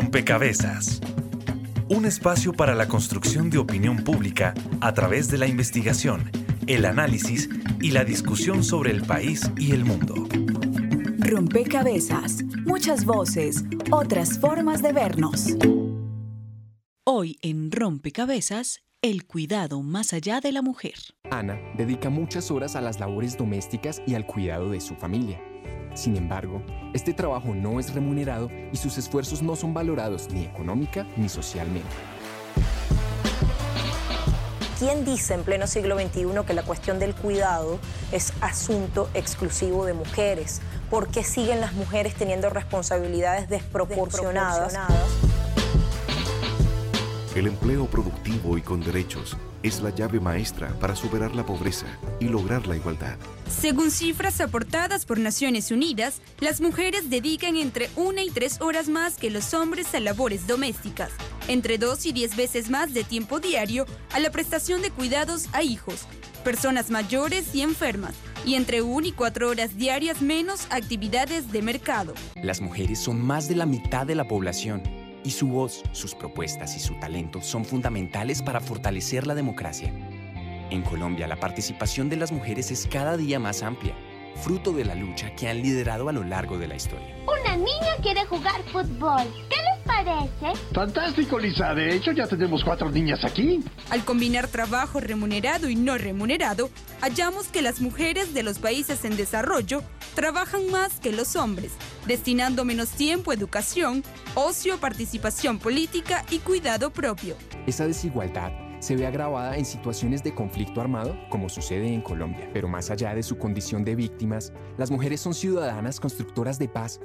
Rompecabezas. Un espacio para la construcción de opinión pública a través de la investigación, el análisis y la discusión sobre el país y el mundo. Rompecabezas. Muchas voces, otras formas de vernos. Hoy en Rompecabezas, el cuidado más allá de la mujer. Ana dedica muchas horas a las labores domésticas y al cuidado de su familia. Sin embargo, este trabajo no es remunerado y sus esfuerzos no son valorados ni económica ni socialmente. ¿Quién dice en pleno siglo XXI que la cuestión del cuidado es asunto exclusivo de mujeres? ¿Por qué siguen las mujeres teniendo responsabilidades desproporcionadas? El empleo productivo y con derechos es la llave maestra para superar la pobreza y lograr la igualdad. Según cifras aportadas por Naciones Unidas, las mujeres dedican entre una y tres horas más que los hombres a labores domésticas, entre dos y diez veces más de tiempo diario a la prestación de cuidados a hijos, personas mayores y enfermas, y entre una y cuatro horas diarias menos actividades de mercado. Las mujeres son más de la mitad de la población y su voz, sus propuestas y su talento son fundamentales para fortalecer la democracia. En Colombia, la participación de las mujeres es cada día más amplia, fruto de la lucha que han liderado a lo largo de la historia. Una niña quiere jugar fútbol. ¿Qué les parece? Fantástico, Lisa. De hecho, ya tenemos cuatro niñas aquí. Al combinar trabajo remunerado y no remunerado, hallamos que las mujeres de los países en desarrollo trabajan más que los hombres, destinando menos tiempo a educación, ocio, participación política y cuidado propio. Esa desigualdad se ve agravada en situaciones de conflicto armado, como sucede en Colombia. Pero más allá de su condición de víctimas, las mujeres son ciudadanas constructoras de paz,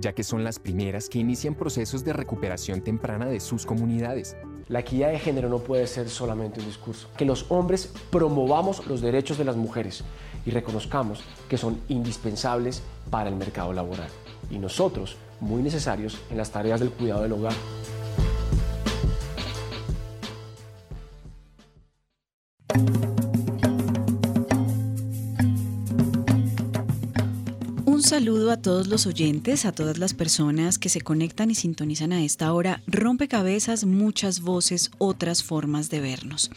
ya que son las primeras que inician procesos de recuperación temprana de sus comunidades. La equidad de género no puede ser solamente un discurso. Que los hombres promovamos los derechos de las mujeres y reconozcamos que son indispensables para el mercado laboral. Y nosotros, muy necesarios en las tareas del cuidado del hogar. Saludo a todos los oyentes, a todas las personas que se conectan y sintonizan a esta hora. Rompecabezas, muchas voces, otras formas de vernos.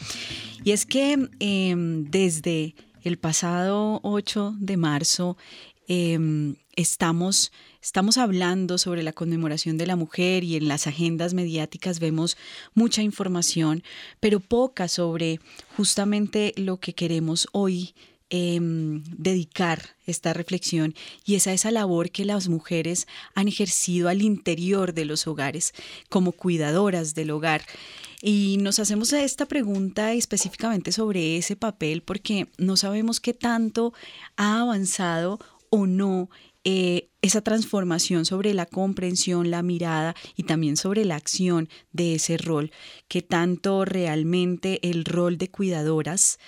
Y es que em, desde el pasado 8 de marzo em, estamos, estamos hablando sobre la conmemoración de la mujer y en las agendas mediáticas vemos mucha información, pero poca sobre justamente lo que queremos hoy em, dedicar esta reflexión y es a esa labor que las mujeres han ejercido al interior de los hogares como cuidadoras del hogar. Y nos hacemos esta pregunta específicamente sobre ese papel porque no sabemos qué tanto ha avanzado o no eh, esa transformación sobre la comprensión, la mirada y también sobre la acción de ese rol, que tanto realmente el rol de cuidadoras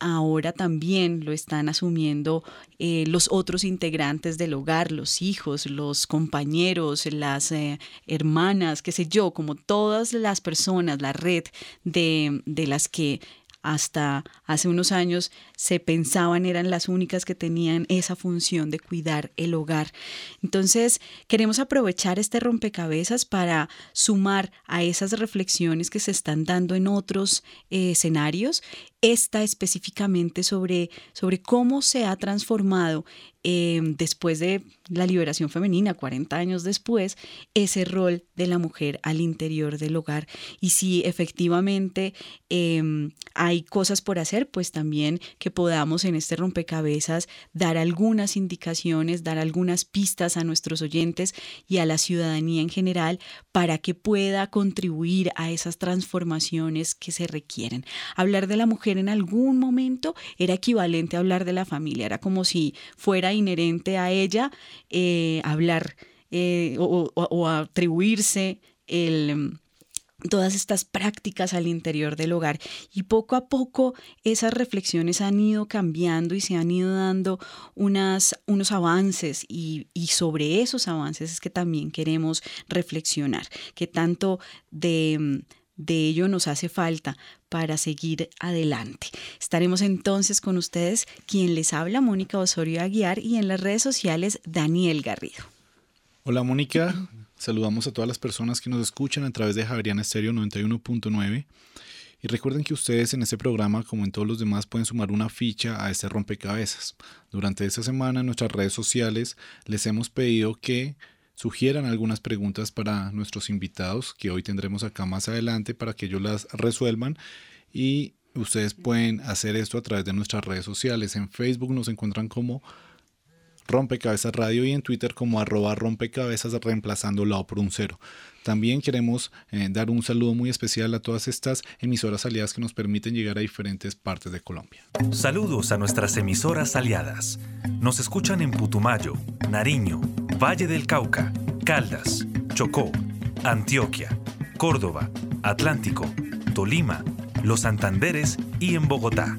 ahora también lo están asumiendo eh, los otros integrantes del hogar, los hijos, los compañeros, las eh, hermanas, qué sé yo, como todas las personas, la red de, de las que hasta hace unos años se pensaban eran las únicas que tenían esa función de cuidar el hogar. Entonces, queremos aprovechar este rompecabezas para sumar a esas reflexiones que se están dando en otros eh, escenarios, esta específicamente sobre, sobre cómo se ha transformado eh, después de la liberación femenina, 40 años después, ese rol de la mujer al interior del hogar. Y si efectivamente em, hay cosas por hacer, pues también que podamos en este rompecabezas dar algunas indicaciones, dar algunas pistas a nuestros oyentes y a la ciudadanía en general para que pueda contribuir a esas transformaciones que se requieren. Hablar de la mujer en algún momento era equivalente a hablar de la familia, era como si fuera inherente a ella eh, hablar eh, o, atribuirse el todas estas prácticas al interior del hogar. Y poco a poco esas reflexiones han ido cambiando y se han ido dando unos avances y, y, sobre esos avances es que también queremos reflexionar, que tanto de, de ello nos hace falta para seguir adelante. Estaremos entonces con ustedes, quien les habla, Mónica Osorio Aguiar, y en las redes sociales, Daniel Garrido. Hola Mónica, Saludamos a todas las personas que nos escuchan a través de Javeriana Estéreo 91.9. Y recuerden que ustedes en este programa, como en todos los demás, pueden sumar una ficha a este rompecabezas. Durante esta semana en nuestras redes sociales les hemos pedido que sugieran algunas preguntas para nuestros invitados que hoy tendremos acá más adelante para que ellos las resuelvan y ustedes pueden hacer esto a través de nuestras redes sociales. En Facebook nos encuentran como Rompecabezas Radio y en Twitter como arroba rompecabezas reemplazando la O por un cero. También queremos eh, dar un saludo muy especial a todas estas emisoras aliadas que nos permiten llegar a diferentes partes de Colombia. Saludos a nuestras emisoras aliadas. Nos escuchan en Putumayo, Nariño, Valle del Cauca, Caldas, Chocó, Antioquia, Córdoba, Atlántico, Tolima, Los Santanderes y en Bogotá.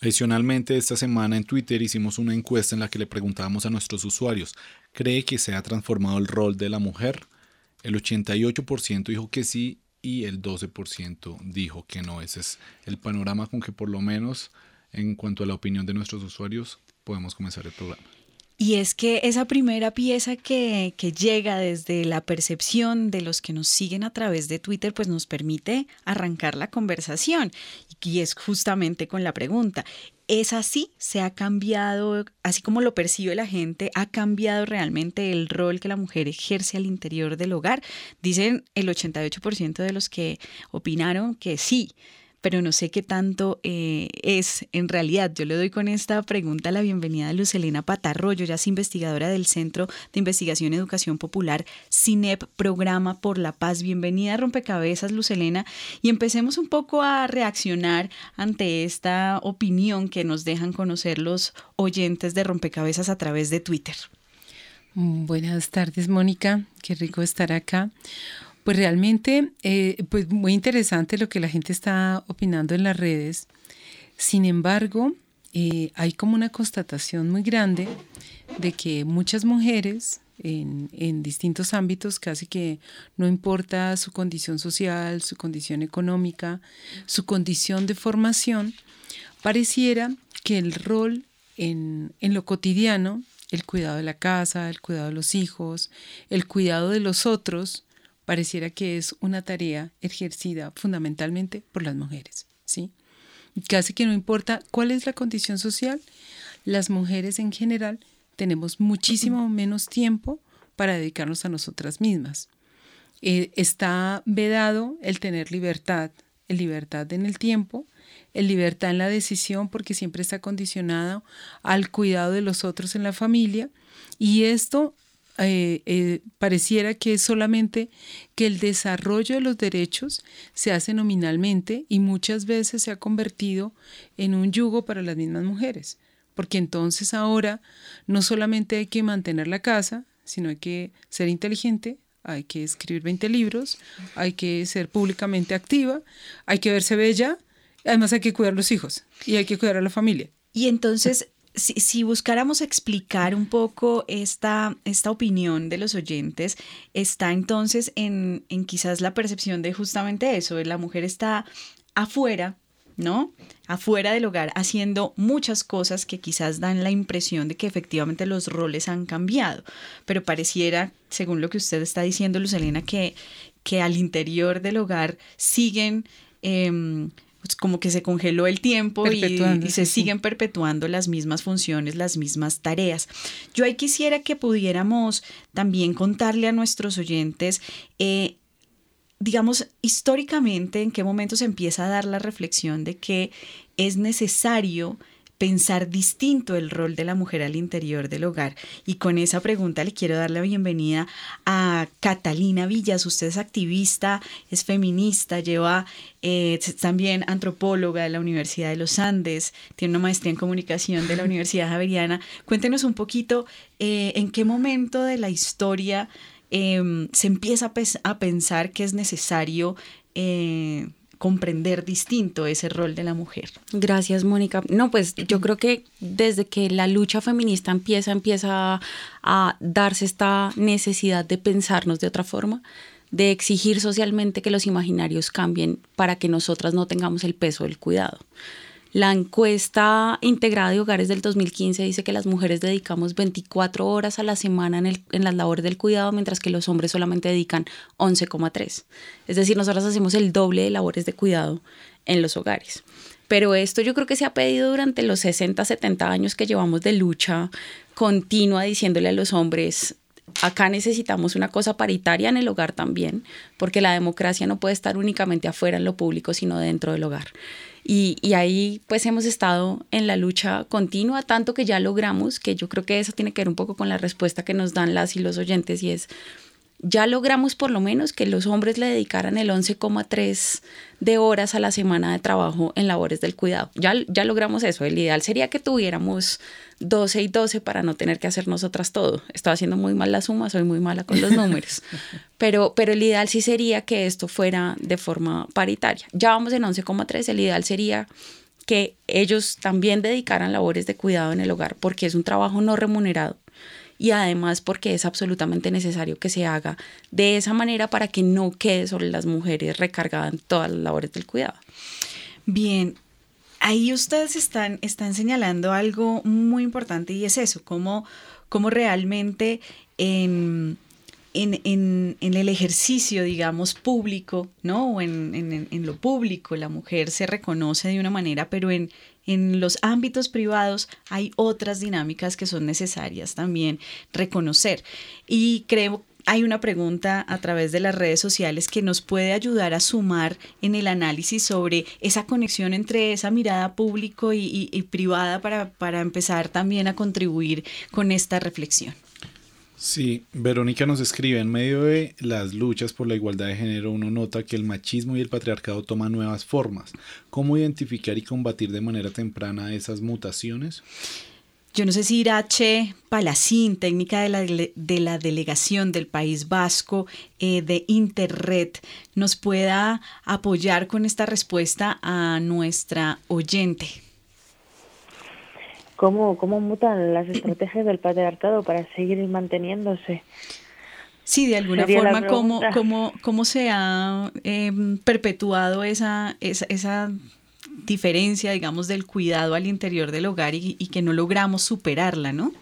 Adicionalmente, esta semana en Twitter hicimos una encuesta en la que le preguntábamos a nuestros usuarios, ¿cree que se ha transformado el rol de la mujer? El 88% dijo que sí y el 12% dijo que no. Ese es el panorama con que por lo menos en cuanto a la opinión de nuestros usuarios podemos comenzar el programa. Y es que esa primera pieza que, llega desde la percepción de los que nos siguen a través de Twitter, pues nos permite arrancar la conversación. Y es justamente con la pregunta, ¿es así? ¿Se ha cambiado, así como lo percibe la gente, ha cambiado realmente el rol que la mujer ejerce al interior del hogar? Dicen el 88% de los que opinaron que sí pero no sé qué tanto eh, es en realidad. Yo le doy con esta pregunta la bienvenida a Luz Elena Patarroyo, ya es investigadora del Centro de Investigación y Educación Popular, CINEP, Programa por la Paz. Bienvenida a Rompecabezas, Luz y empecemos un poco a reaccionar ante esta opinión que nos dejan conocer los oyentes de Rompecabezas a través de Twitter. Buenas tardes, Mónica. Qué rico estar acá. Pues realmente, eh, pues muy interesante lo que la gente está opinando en las redes. Sin embargo, eh, hay como una constatación muy grande de que muchas mujeres en, distintos ámbitos, casi que no importa su condición social, su condición económica, su condición de formación, pareciera que el rol en lo cotidiano, el cuidado de la casa, el cuidado de los hijos, el cuidado de los otros, pareciera que es una tarea ejercida fundamentalmente por las mujeres, ¿sí? Casi que no importa cuál es la condición social, las mujeres en general tenemos muchísimo menos tiempo para dedicarnos a nosotras mismas. Eh, está vedado el tener libertad, el libertad en el tiempo, el libertad en la decisión porque siempre está condicionado al cuidado de los otros en la familia y esto eh, eh, pareciera que solamente que el desarrollo de los derechos se hace nominalmente y muchas veces se ha convertido en un yugo para las mismas mujeres, porque entonces ahora no solamente hay que mantener la casa, sino hay que ser inteligente, hay que escribir 20 libros, hay que ser públicamente activa, hay que verse bella, además hay que cuidar los hijos y hay que cuidar a la familia. Y entonces si, buscáramos explicar un poco esta, esta opinión de los oyentes, está entonces en, en quizás la percepción de justamente eso, la mujer está afuera, ¿no? Afuera del hogar, haciendo muchas cosas que quizás dan la impresión de que efectivamente los roles han cambiado, pero pareciera, según lo que usted está diciendo, Lucelena, que, que al interior del hogar siguen... Em, pues, como que se congeló el tiempo y, se siguen perpetuando las mismas funciones, las mismas tareas. Yo ahí quisiera que pudiéramos también contarle a nuestros oyentes, eh, digamos, históricamente, en qué momento se empieza a dar la reflexión de que es necesario pensar distinto el rol de la mujer al interior del hogar. Y con esa pregunta le quiero dar la bienvenida a Catalina Villas. Usted es activista, es feminista, lleva eh, también antropóloga de la Universidad de los Andes, tiene una maestría en comunicación de la Universidad Javeriana. Cuéntenos un poquito eh, en qué momento de la historia em, se empieza a, pensar que es necesario eh, comprender distinto ese rol de la mujer. Gracias, Mónica. No, pues yo creo que desde que la lucha feminista empieza, empieza a darse esta necesidad de pensarnos de otra forma, de exigir socialmente que los imaginarios cambien para que nosotras no tengamos el peso del cuidado. La encuesta integrada de hogares del 2015 dice que las mujeres dedicamos 24 horas a la semana en, el, en las labores del cuidado, mientras que los hombres solamente dedican 11,3. Es decir, nosotras hacemos el doble de labores de cuidado en los hogares. Pero esto yo creo que se ha pedido durante los 60, 70 años que llevamos de lucha continua diciéndole a los hombres, acá necesitamos una cosa paritaria en el hogar también, porque la democracia no puede estar únicamente afuera en lo público, sino dentro del hogar. Y, ahí pues hemos estado en la lucha continua, tanto que ya logramos, que yo creo que eso tiene que ver un poco con la respuesta que nos dan las y los oyentes, y es, ya logramos por lo menos que los hombres le dedicaran el 11,3 de horas a la semana de trabajo en labores del cuidado. Ya, ya logramos eso. El ideal sería que tuviéramos 12 y 12 para no tener que hacer nosotras todo. Estaba haciendo muy mal la suma, soy muy mala con los números. Pero, pero el ideal sí sería que esto fuera de forma paritaria. Ya vamos en 11,3, el ideal sería que ellos también dedicaran labores de cuidado en el hogar porque es un trabajo no remunerado y además porque es absolutamente necesario que se haga de esa manera para que no quede sobre las mujeres recargadas en todas las labores del cuidado. Bien, ahí ustedes están, están señalando algo muy importante y es eso, cómo, cómo realmente en, en, el ejercicio, digamos, público, ¿no? O en, lo público la mujer se reconoce de una manera, pero en, en los ámbitos privados hay otras dinámicas que son necesarias también reconocer. Y creo hay una pregunta a través de las redes sociales que nos puede ayudar a sumar en el análisis sobre esa conexión entre esa mirada público y, privada para, para empezar también a contribuir con esta reflexión. Sí, Verónica nos escribe, en medio de las luchas por la igualdad de género uno nota que el machismo y el patriarcado toman nuevas formas. ¿Cómo identificar y combatir de manera temprana esas mutaciones? Yo no sé si Irache Palacín, técnica de la, de la delegación del País Vasco eh, de Interred, nos pueda apoyar con esta respuesta a nuestra oyente. ¿Cómo, cómo mutan las estrategias del patriarcado para seguir manteniéndose? Sí, de alguna forma, ¿cómo, cómo, cómo se ha em, perpetuado esa, esa, esa diferencia, digamos, del cuidado al interior del hogar y, que no logramos superarla, ¿no?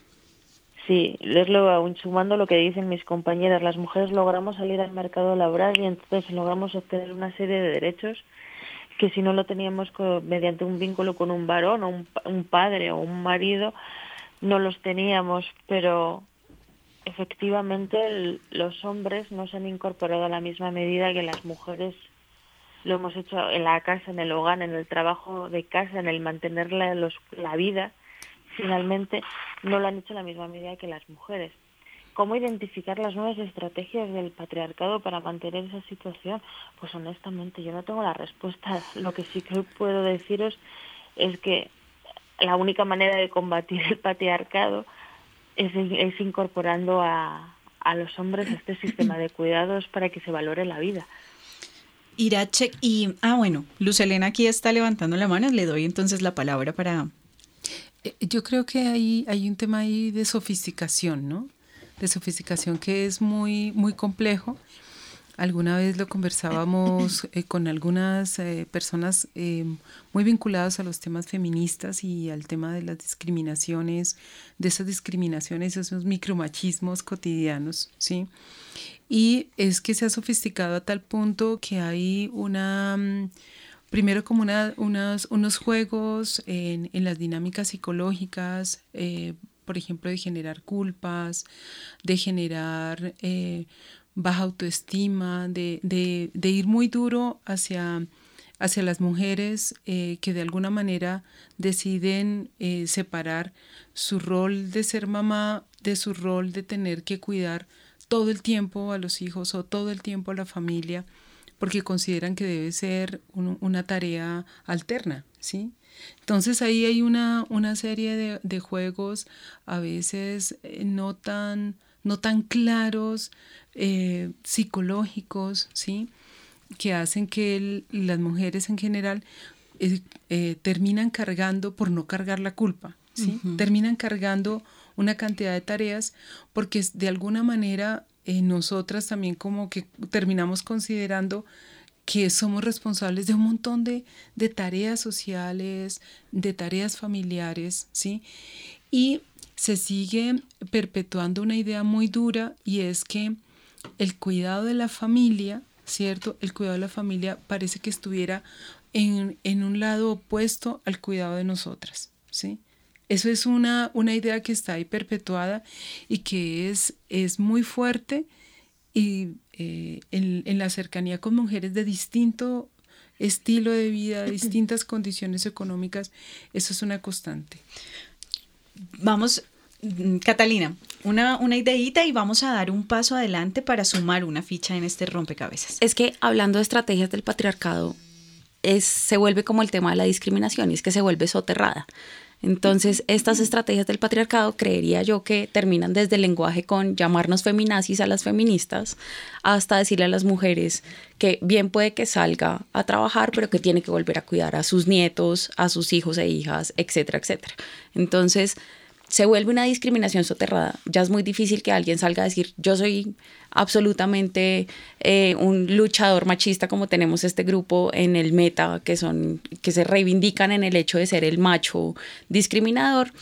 Sí, lo aún sumando lo que dicen mis compañeras, las mujeres logramos salir al mercado laboral y entonces logramos obtener una serie de derechos que si no lo teníamos mediante un vínculo con un varón o un, un padre o un marido, no los teníamos, pero efectivamente los hombres no se han incorporado a la misma medida que las mujeres lo hemos hecho en la casa, en el hogar, en el trabajo de casa, en el mantener la, la vida, finalmente no lo han hecho en la misma medida que las mujeres. ¿Cómo identificar las nuevas estrategias del patriarcado para mantener esa situación? Pues honestamente yo no tengo la respuesta. Lo que sí que puedo deciros es que la única manera de combatir el patriarcado es, es incorporando a, a los hombres a este sistema de cuidados para que se valore la vida. Irache y, ah, bueno, Luz Elena aquí está levantando la mano, le doy entonces la palabra para... Eh, yo creo que hay, hay un tema ahí de sofisticación, ¿no? De sofisticación que es muy, muy complejo. Alguna vez lo conversábamos eh, con algunas eh, personas muy vinculadas a los temas feministas y al tema de las discriminaciones, de esas discriminaciones, esos micromachismos cotidianos, ¿sí? Y es que se ha sofisticado a tal punto que hay una, mm, primero como una, unas, unos juegos en, en, las dinámicas psicológicas, eh, por ejemplo, de generar culpas, de generar eh, baja autoestima, de, de, de, ir muy duro hacia, hacia las mujeres eh, que de alguna manera deciden separar su rol de ser mamá de su rol de tener que cuidar todo el tiempo a los hijos o todo el tiempo a la familia porque consideran que debe ser una tarea alterna, ¿sí? Entonces ahí hay una, una serie de, juegos a veces eh, no tan, no tan claros, eh, psicológicos, ¿sí? que hacen que las mujeres en general eh, eh, terminan cargando por no cargar la culpa, ¿sí? Terminan cargando una cantidad de tareas porque de alguna manera nosotras también como que terminamos considerando que somos responsables de un montón de, de tareas sociales, de tareas familiares, ¿sí? Y se sigue perpetuando una idea muy dura y es que el cuidado de la familia, ¿cierto? El cuidado de la familia parece que estuviera en, en un lado opuesto al cuidado de nosotras, ¿sí? Eso es una, una idea que está ahí perpetuada y que es, es muy fuerte y eh, en, en, la cercanía con mujeres de distinto estilo de vida, distintas condiciones económicas, eso es una constante. Vamos, Catalina, una, una ideita y vamos a dar un paso adelante para sumar una ficha en este rompecabezas. Es que hablando de estrategias del patriarcado, es, se vuelve como el tema de la discriminación y es que se vuelve soterrada. Entonces, estas estrategias del patriarcado creería yo que terminan desde el lenguaje con llamarnos feminazis a las feministas hasta decirle a las mujeres que bien puede que salga a trabajar, pero que tiene que volver a cuidar a sus nietos, a sus hijos e hijas, etcétera, etcétera. Entonces, se vuelve una discriminación soterrada. Ya es muy difícil que alguien salga a decir, yo soy absolutamente eh, un luchador machista como tenemos este grupo en el meta, que, son, que se reivindican en el hecho de ser el macho discriminador,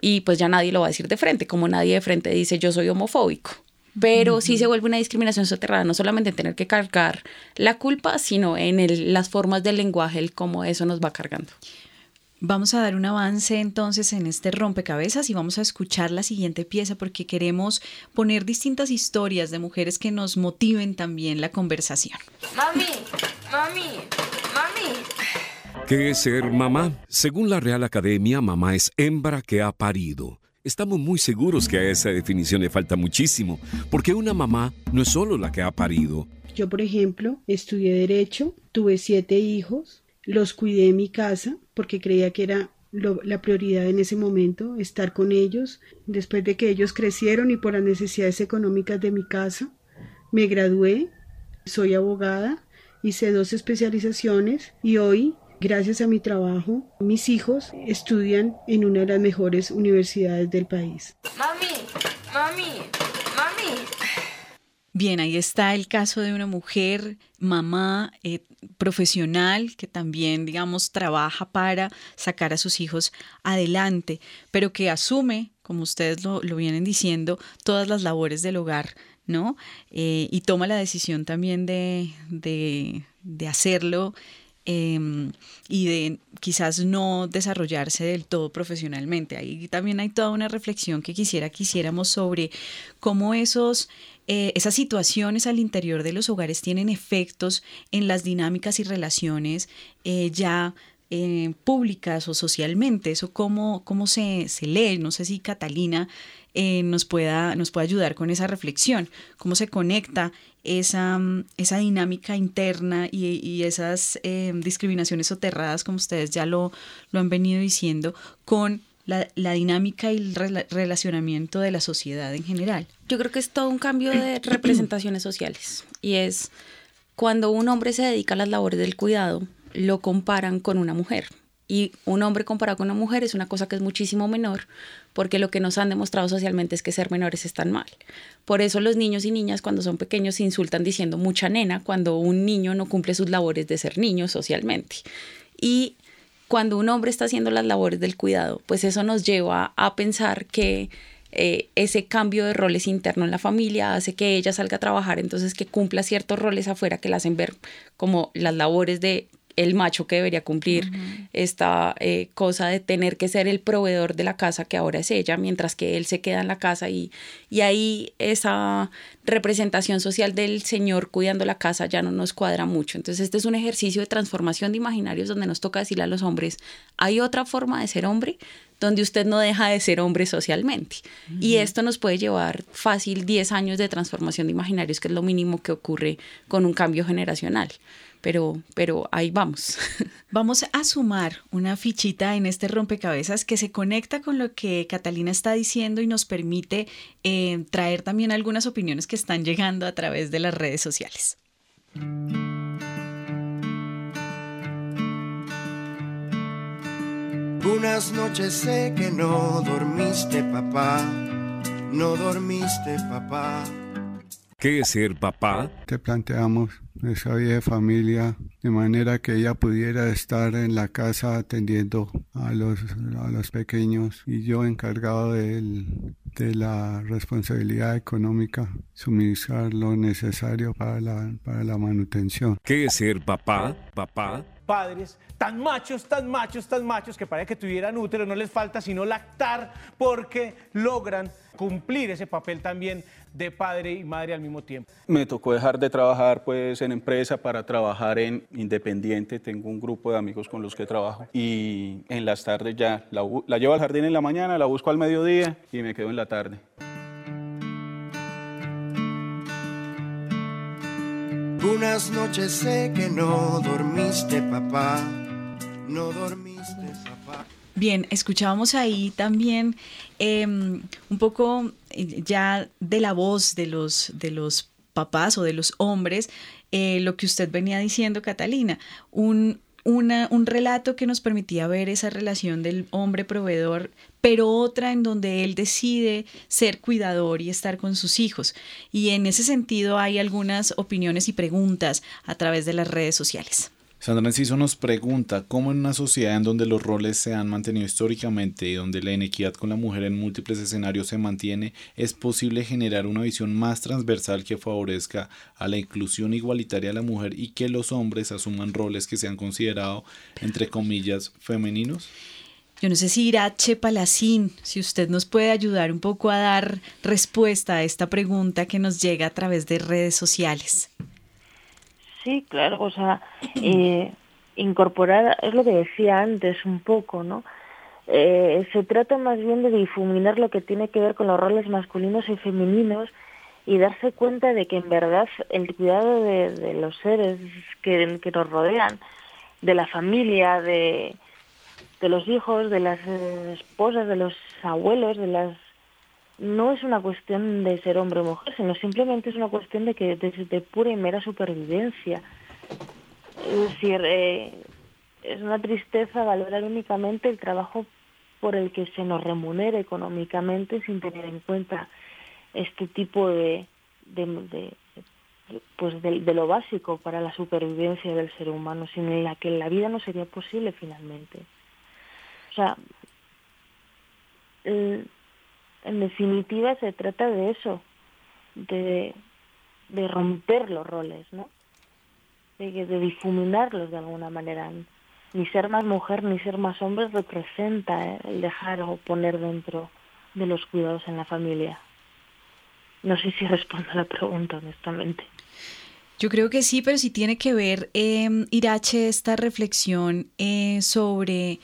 y pues ya nadie lo va a decir de frente, como nadie de frente dice, yo soy homofóbico. Pero sí se vuelve una discriminación soterrada, no solamente en tener que cargar la culpa, sino en las formas del lenguaje, el cómo eso nos va cargando. Vamos a dar un avance entonces en este rompecabezas y vamos a escuchar la siguiente pieza porque queremos poner distintas historias de mujeres que nos motiven también la conversación. Mami, mami, mami. ¿Qué es ser mamá? Según la Real Academia, mamá es hembra que ha parido. Estamos muy seguros que a esa definición le falta muchísimo, porque una mamá no es solo la que ha parido. Yo, por ejemplo, estudié derecho, tuve siete hijos, los cuidé en mi casa porque creía que era la prioridad en ese momento, estar con ellos. Después de que ellos crecieron y por las necesidades económicas de mi casa, me gradué, soy abogada, hice dos especializaciones y hoy, gracias a mi trabajo, mis hijos estudian en una de las mejores universidades del país. Mami, mami, mami. Bien, ahí está el caso de una mujer, mamá, eh, profesional, que también, digamos, trabaja para sacar a sus hijos adelante, pero que asume, como ustedes lo, vienen diciendo, todas las labores del hogar, ¿no? Eh, y toma la decisión también de, de, hacerlo em, y de quizás no desarrollarse del todo profesionalmente. Ahí también hay toda una reflexión que quisiera que hiciéramos sobre cómo esos eh, esas situaciones al interior de los hogares tienen efectos en las dinámicas y relaciones eh, ya eh, públicas o socialmente. Eso cómo, cómo se, se lee. No sé si Catalina nos, pueda, nos pueda ayudar con esa reflexión. Cómo se conecta esa, esa dinámica interna y, esas discriminaciones soterradas, como ustedes ya lo, lo han venido diciendo, con la, dinámica y el relacionamiento de la sociedad en general. Yo creo que es todo un cambio de representaciones sociales y es cuando un hombre se dedica a las labores del cuidado, lo comparan con una mujer. Y un hombre comparado con una mujer es una cosa que es muchísimo menor, porque lo que nos han demostrado socialmente es que ser menores es tan mal. Por eso los niños y niñas cuando son pequeños se insultan diciendo mucha nena cuando un niño no cumple sus labores de ser niño socialmente. Y cuando un hombre está haciendo las labores del cuidado, pues eso nos lleva a pensar que eh, ese cambio de roles interno en la familia hace que ella salga a trabajar, entonces que cumpla ciertos roles afuera que la hacen ver como las labores de el macho que debería cumplir esta eh, cosa de tener que ser el proveedor de la casa que ahora es ella, mientras que él se queda en la casa y, y ahí esa representación social del señor cuidando la casa ya no nos cuadra mucho. Entonces este es un ejercicio de transformación de imaginarios donde nos toca decirle a los hombres, hay otra forma de ser hombre donde usted no deja de ser hombre socialmente. Y esto nos puede llevar fácil 10 años de transformación de imaginarios, que es lo mínimo que ocurre con un cambio generacional pero, pero ahí vamos. Vamos a sumar una fichita en este rompecabezas que se conecta con lo que Catalina está diciendo y nos permite eh, traer también algunas opiniones que están llegando a través de las redes sociales. Unas noches sé que no dormiste, papá. No dormiste, papá. ¿Qué es ser papá? Te planteamos esa vida de familia de manera que ella pudiera estar en la casa atendiendo a los, a los pequeños y yo encargado de, de la responsabilidad económica, suministrar lo necesario para la, para la manutención. ¿Qué es ser papá? Papá padres tan machos, tan machos, tan machos que parece que tuvieran útero, no les falta sino lactar porque logran cumplir ese papel también de padre y madre al mismo tiempo. Me tocó dejar de trabajar pues en empresa para trabajar en independiente, tengo un grupo de amigos con los que trabajo y en las tardes ya la, la llevo al jardín en la mañana, la busco al mediodía y me quedo en la tarde. Unas noches sé que no dormiste, papá. No dormiste, papá. Bien, escuchábamos ahí también em, un poco eh, ya de la voz de los, de los papás o de los hombres, eh, lo que usted venía diciendo, Catalina, un, un relato que nos permitía ver esa relación del hombre proveedor, pero otra en donde él decide ser cuidador y estar con sus hijos. Y en ese sentido hay algunas opiniones y preguntas a través de las redes sociales. Sandra Enciso nos pregunta cómo en una sociedad en donde los roles se han mantenido históricamente y donde la inequidad con la mujer en múltiples escenarios se mantiene, es posible generar una visión más transversal que favorezca a la inclusión igualitaria de la mujer y que los hombres asuman roles que se han considerado, entre comillas, femeninos? Yo no sé si Irache Palacín, si usted nos puede ayudar un poco a dar respuesta a esta pregunta que nos llega a través de redes sociales. Sí, claro, o sea, eh, incorporar, es lo que decía antes un poco, ¿no? Eh, se trata más bien de difuminar lo que tiene que ver con los roles masculinos y femeninos y darse cuenta de que en verdad el cuidado de, los seres que, que, nos rodean, de la familia, de, de los hijos, de las esposas, de los abuelos, de las no es una cuestión de ser hombre o mujer, sino simplemente es una cuestión de que de, pura y mera supervivencia. Es decir, eh, es una tristeza valorar únicamente el trabajo por el que se nos remunera económicamente sin tener en cuenta este tipo de, de, pues de, lo básico para la supervivencia del ser humano, sin la que la vida no sería posible finalmente. O sea, en definitiva se trata de eso, de, de romper los roles, ¿no? De, de, difuminarlos de alguna manera. Ni ser más mujer ni ser más hombre representa ¿eh? el dejar o poner dentro de los cuidados en la familia. No sé si respondo a la pregunta, honestamente. Yo creo que sí, pero sí tiene que ver, eh, Irache, esta reflexión eh, sobre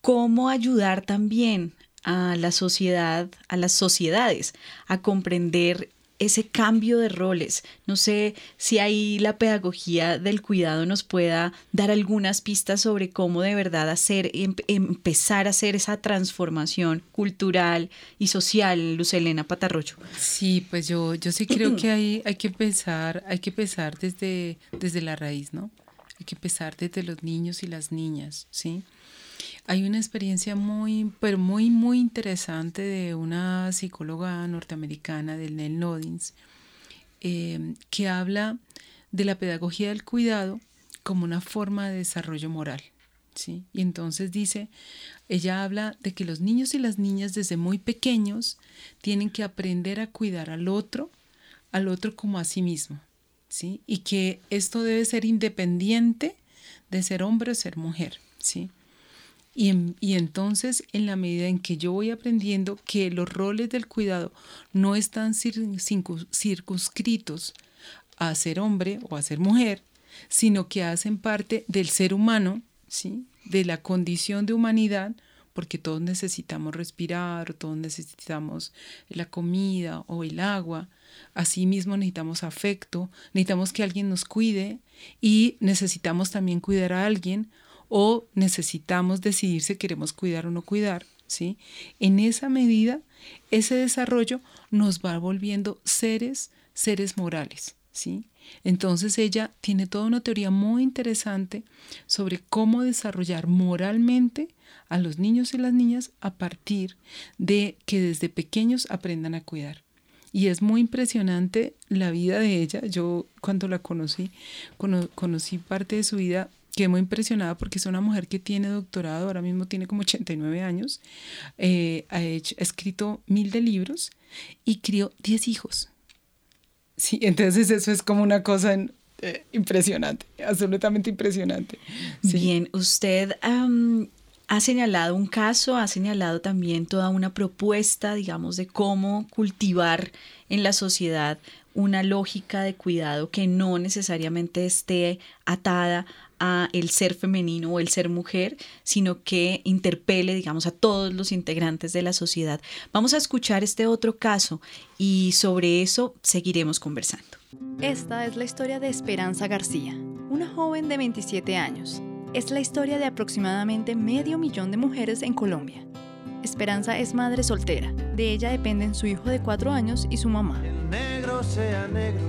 cómo ayudar también a la sociedad, a las sociedades, a comprender ese cambio de roles. No sé si ahí la pedagogía del cuidado nos pueda dar algunas pistas sobre cómo de verdad hacer, em, empezar a hacer esa transformación cultural y social, Luz Elena Patarrocho. Sí, pues yo, yo sí creo que hay, hay que pensar, hay que empezar desde, desde la raíz, ¿no? Que empezar desde los niños y las niñas, ¿sí? Hay una experiencia muy, pero muy, muy interesante de una psicóloga norteamericana, del Nell Nodins, eh, que habla de la pedagogía del cuidado como una forma de desarrollo moral. ¿sí? Y entonces dice, ella habla de que los niños y las niñas desde muy pequeños tienen que aprender a cuidar al otro, al otro como a sí mismo. Y que esto debe ser independiente de ser hombre o ser mujer. ¿sí? Y, entonces, en la medida en que yo voy aprendiendo que los roles del cuidado no están circunscritos a ser hombre o a ser mujer, sino que hacen parte del ser humano, ¿sí? de la condición de humanidad, porque todos necesitamos respirar, todos necesitamos la comida o el agua, asimismo necesitamos afecto, necesitamos que alguien nos cuide y necesitamos también cuidar a alguien o necesitamos decidir si queremos cuidar o no cuidar, ¿sí? En esa medida, ese desarrollo nos va volviendo seres, seres morales, ¿sí? Entonces ella tiene toda una teoría muy interesante sobre cómo desarrollar moralmente a los niños y las niñas a partir de que desde pequeños aprendan a cuidar. Y es muy impresionante la vida de ella. Yo cuando la conocí, conocí parte de su vida, quedé muy impresionada porque es una mujer que tiene doctorado, ahora mismo tiene como 89 años, eh, ha, hecho, ha escrito mil de libros y crió 10 hijos. Sí, entonces eso es como una cosa eh, impresionante, absolutamente impresionante. Bien, usted ha señalado un caso, ha señalado también toda una propuesta, digamos, de cómo cultivar en la sociedad una lógica de cuidado que no necesariamente esté atada a el ser femenino o el ser mujer, sino que interpele, digamos, a todos los integrantes de la sociedad. Vamos a escuchar este otro caso y sobre eso seguiremos conversando. Esta es la historia de Esperanza García, una joven de 27 años es la historia de aproximadamente medio millón de mujeres en Colombia. Esperanza es madre soltera. De ella dependen su hijo de cuatro años y su mamá. negro sea negro,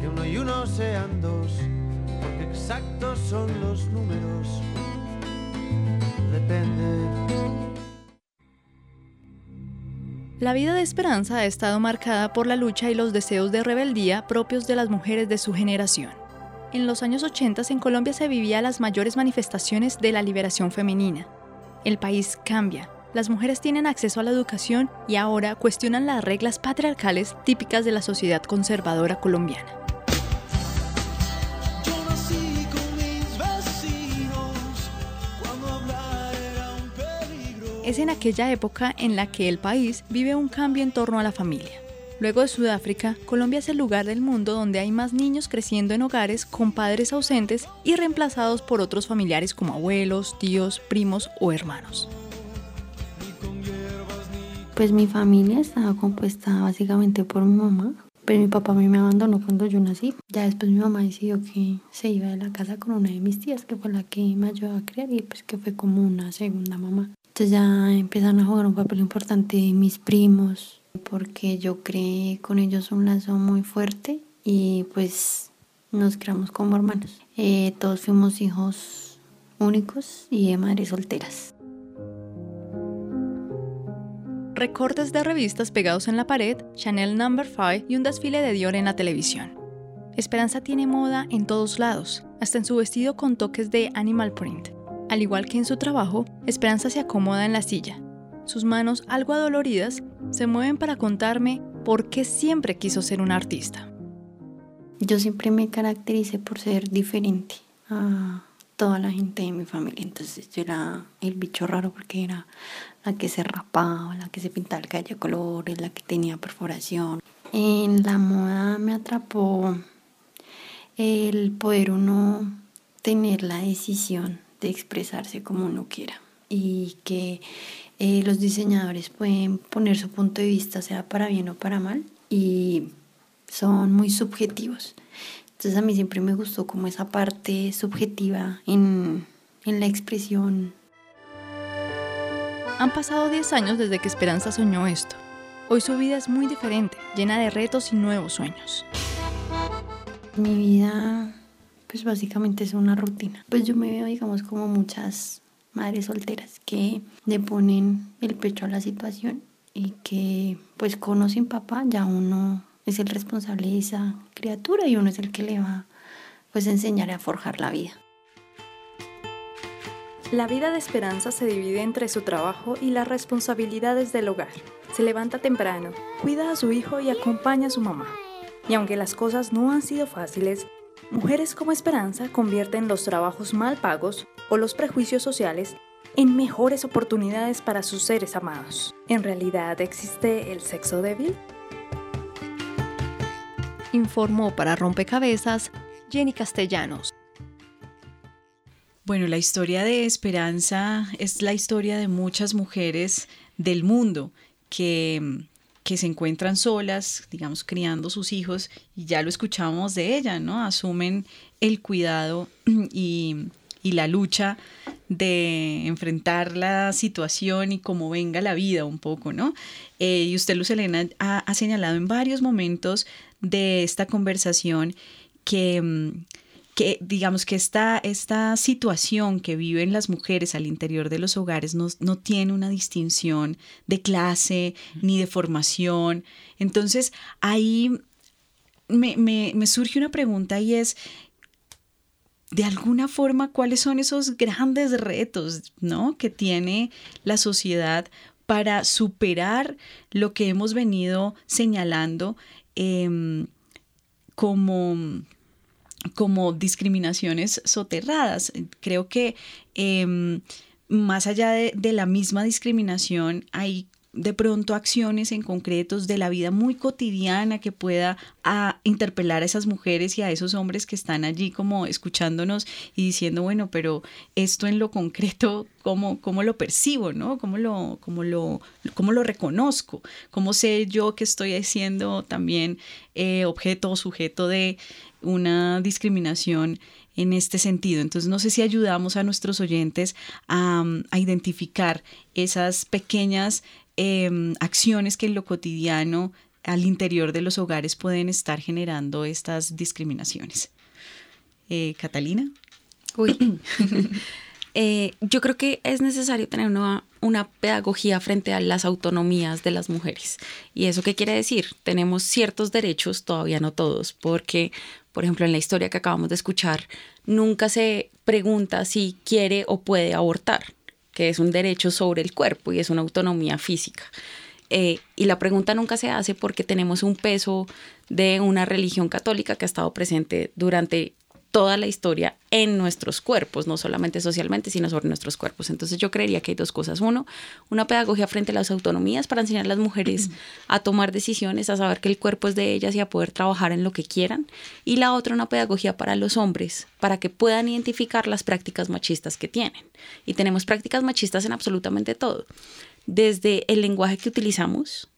que uno y uno sean dos, porque exactos son los números. Depende. La vida de Esperanza ha estado marcada por la lucha y los deseos de rebeldía propios de las mujeres de su generación. En los años 80 en Colombia se vivía las mayores manifestaciones de la liberación femenina. El país cambia. Las mujeres tienen acceso a la educación y ahora cuestionan las reglas patriarcales típicas de la sociedad conservadora colombiana. Es en aquella época en la que el país vive un cambio en torno a la familia. Luego de Sudáfrica, Colombia es el lugar del mundo donde hay más niños creciendo en hogares con padres ausentes y reemplazados por otros familiares como abuelos, tíos, primos o hermanos. Pues mi familia estaba compuesta básicamente por mi mamá, pero mi papá a mí me abandonó cuando yo nací. Ya después mi mamá decidió que se iba de la casa con una de mis tías, que fue la que me ayudó a criar y pues que fue como una segunda mamá. Entonces ya empiezan a jugar un papel importante mis primos, porque yo creé con ellos un lazo muy fuerte y pues nos creamos como hermanos. Eh, todos fuimos hijos únicos y de madres solteras. Recortes de revistas pegados en la pared, Chanel no. 5 y un desfile de Dior en la televisión. Esperanza tiene moda en todos lados, hasta en su vestido con toques de animal print. Al igual que en su trabajo, Esperanza se acomoda en la silla, sus manos, algo adoloridas, se mueven para contarme por qué siempre quiso ser un artista. Yo siempre me caractericé por ser diferente a toda la gente de mi familia. Entonces yo era el bicho raro porque era la que se rapaba, la que se pintaba el cabello de colores, la que tenía perforación. En la moda me atrapó el poder uno tener la decisión de expresarse como uno quiera y que eh, los diseñadores pueden poner su punto de vista, sea para bien o para mal, y son muy subjetivos. Entonces a mí siempre me gustó como esa parte subjetiva en, en la expresión. Han pasado 10 años desde que Esperanza soñó esto. Hoy su vida es muy diferente, llena de retos y nuevos sueños. Mi vida, pues básicamente es una rutina. Pues yo me veo, digamos, como muchas madres solteras que le ponen el pecho a la situación y que pues conocen papá ya uno es el responsable de esa criatura y uno es el que le va pues a enseñar a forjar la vida. La vida de Esperanza se divide entre su trabajo y las responsabilidades del hogar. Se levanta temprano, cuida a su hijo y acompaña a su mamá. Y aunque las cosas no han sido fáciles, mujeres como Esperanza convierten los trabajos mal pagos o los prejuicios sociales en mejores oportunidades para sus seres amados. ¿En realidad existe el sexo débil? Informó para Rompecabezas Jenny Castellanos. Bueno, la historia de Esperanza es la historia de muchas mujeres del mundo que, que se encuentran solas, digamos, criando sus hijos, y ya lo escuchamos de ella, ¿no? Asumen el cuidado y y la lucha de enfrentar la situación y cómo venga la vida un poco, ¿no? Eh, y usted, Luz Elena, ha, señalado en varios momentos de esta conversación que, mm, que digamos que esta, esta situación que viven las mujeres al interior de los hogares no, no tiene una distinción de clase ni de formación. Entonces ahí me, me, me surge una pregunta y es, de alguna forma, ¿cuáles son esos grandes retos ¿no? que tiene la sociedad para superar lo que hemos venido señalando em, como, como discriminaciones soterradas? Creo que em, más allá de, la misma discriminación hay de pronto acciones en concretos de la vida muy cotidiana que pueda a interpelar a esas mujeres y a esos hombres que están allí como escuchándonos y diciendo, bueno, pero esto en lo concreto, ¿cómo, cómo lo percibo, no? ¿Cómo lo, cómo, lo, ¿Cómo lo reconozco? ¿Cómo sé yo que estoy siendo también eh, objeto o sujeto de una discriminación en este sentido. Entonces, no sé si ayudamos a nuestros oyentes a, a identificar esas pequeñas Em, acciones que en lo cotidiano al interior de los hogares pueden estar generando estas discriminaciones. Eh, Catalina. Uy. Eh, yo creo que es necesario tener una, una, pedagogía frente a las autonomías de las mujeres. ¿Y eso qué quiere decir? Tenemos ciertos derechos, todavía no todos, porque, por ejemplo, en la historia que acabamos de escuchar, nunca se pregunta si quiere o puede abortar que es un derecho sobre el cuerpo y es una autonomía física. Eh, y la pregunta nunca se hace porque tenemos un peso de una religión católica que ha estado presente durante toda la historia en nuestros cuerpos, no solamente socialmente, sino sobre nuestros cuerpos. Entonces yo creería que hay dos cosas. Uno, una pedagogía frente a las autonomías para enseñar a las mujeres a tomar decisiones, a saber que el cuerpo es de ellas y a poder trabajar en lo que quieran. Y la otra, una pedagogía para los hombres, para que puedan identificar las prácticas machistas que tienen. Y tenemos prácticas machistas en absolutamente todo. Desde el lenguaje que utilizamos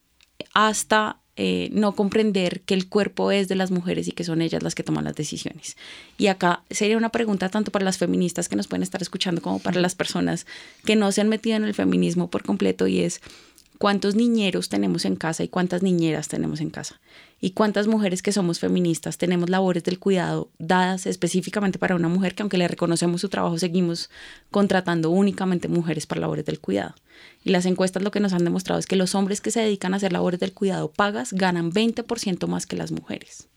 hasta eh, no comprender que el cuerpo es de las mujeres y que son ellas las que toman las decisiones. Y acá sería una pregunta tanto para las feministas que nos pueden estar escuchando como para las personas que no se han metido en el feminismo por completo y es cuántos niñeros tenemos en casa y cuántas niñeras tenemos en casa y cuántas mujeres que somos feministas tenemos labores del cuidado dadas específicamente para una mujer que aunque le reconocemos su trabajo seguimos contratando únicamente mujeres para labores del cuidado. Y las encuestas lo que nos han demostrado es que los hombres que se dedican a hacer labores del cuidado pagas ganan 20% más que las mujeres.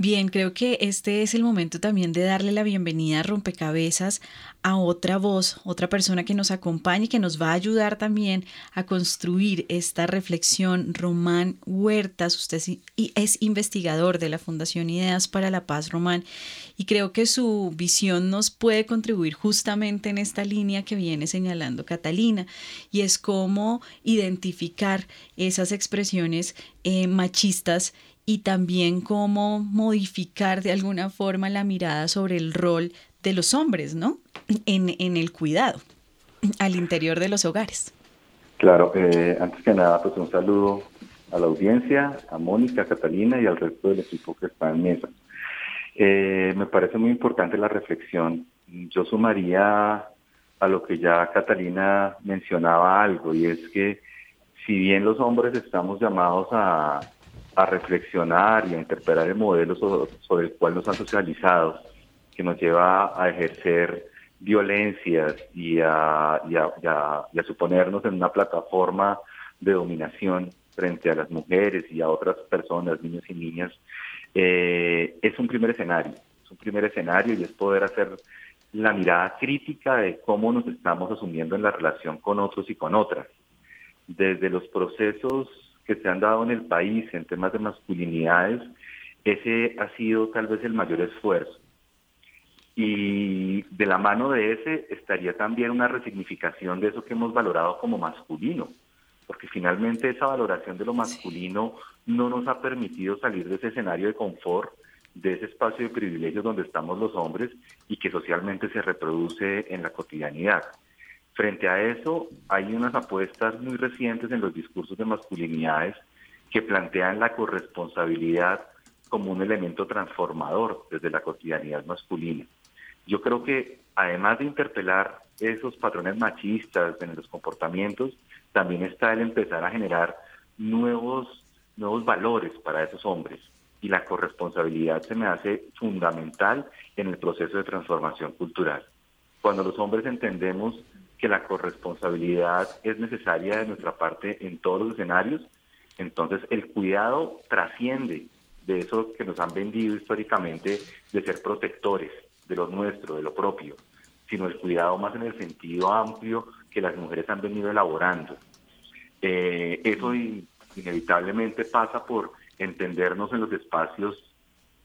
Bien, creo que este es el momento también de darle la bienvenida a Rompecabezas a otra voz, otra persona que nos acompañe y que nos va a ayudar también a construir esta reflexión. Román Huertas, usted es investigador de la Fundación Ideas para la Paz Román y creo que su visión nos puede contribuir justamente en esta línea que viene señalando Catalina y es cómo identificar esas expresiones eh, machistas y también cómo modificar de alguna forma la mirada sobre el rol de los hombres, ¿no? En, en el cuidado al interior de los hogares. Claro, eh, antes que nada, pues un saludo a la audiencia, a Mónica, a Catalina y al resto del equipo que está en mesa. Eh, me parece muy importante la reflexión. Yo sumaría a lo que ya Catalina mencionaba algo, y es que si bien los hombres estamos llamados a a reflexionar y a interpretar el modelo sobre, el cual nos han socializado, que nos lleva a ejercer violencias y a, y a, suponernos en una plataforma de dominación frente a las mujeres y a otras personas, niños y niñas, eh, es un primer escenario, es un primer escenario y es poder hacer la mirada crítica de cómo nos estamos asumiendo en la relación con otros y con otras. Desde los procesos que se han dado en el país en temas de masculinidades, ese ha sido tal vez el mayor esfuerzo. Y de la mano de ese estaría también una resignificación de eso que hemos valorado como masculino, porque finalmente esa valoración de lo masculino no nos ha permitido salir de ese escenario de confort, de ese espacio de privilegios donde estamos los hombres y que socialmente se reproduce en la cotidianidad. Frente a eso, hay unas apuestas muy recientes en los discursos de masculinidades que plantean la corresponsabilidad como un elemento transformador desde la cotidianidad masculina. Yo creo que además de interpelar esos patrones machistas en los comportamientos, también está el empezar a generar nuevos nuevos valores para esos hombres y la corresponsabilidad se me hace fundamental en el proceso de transformación cultural. Cuando los hombres entendemos que la corresponsabilidad es necesaria de nuestra parte en todos los escenarios, entonces el cuidado trasciende de eso que nos han vendido históricamente de ser protectores de lo nuestro, de lo propio, sino el cuidado más en el sentido amplio que las mujeres han venido elaborando. Eh, eso inevitablemente pasa por entendernos en los espacios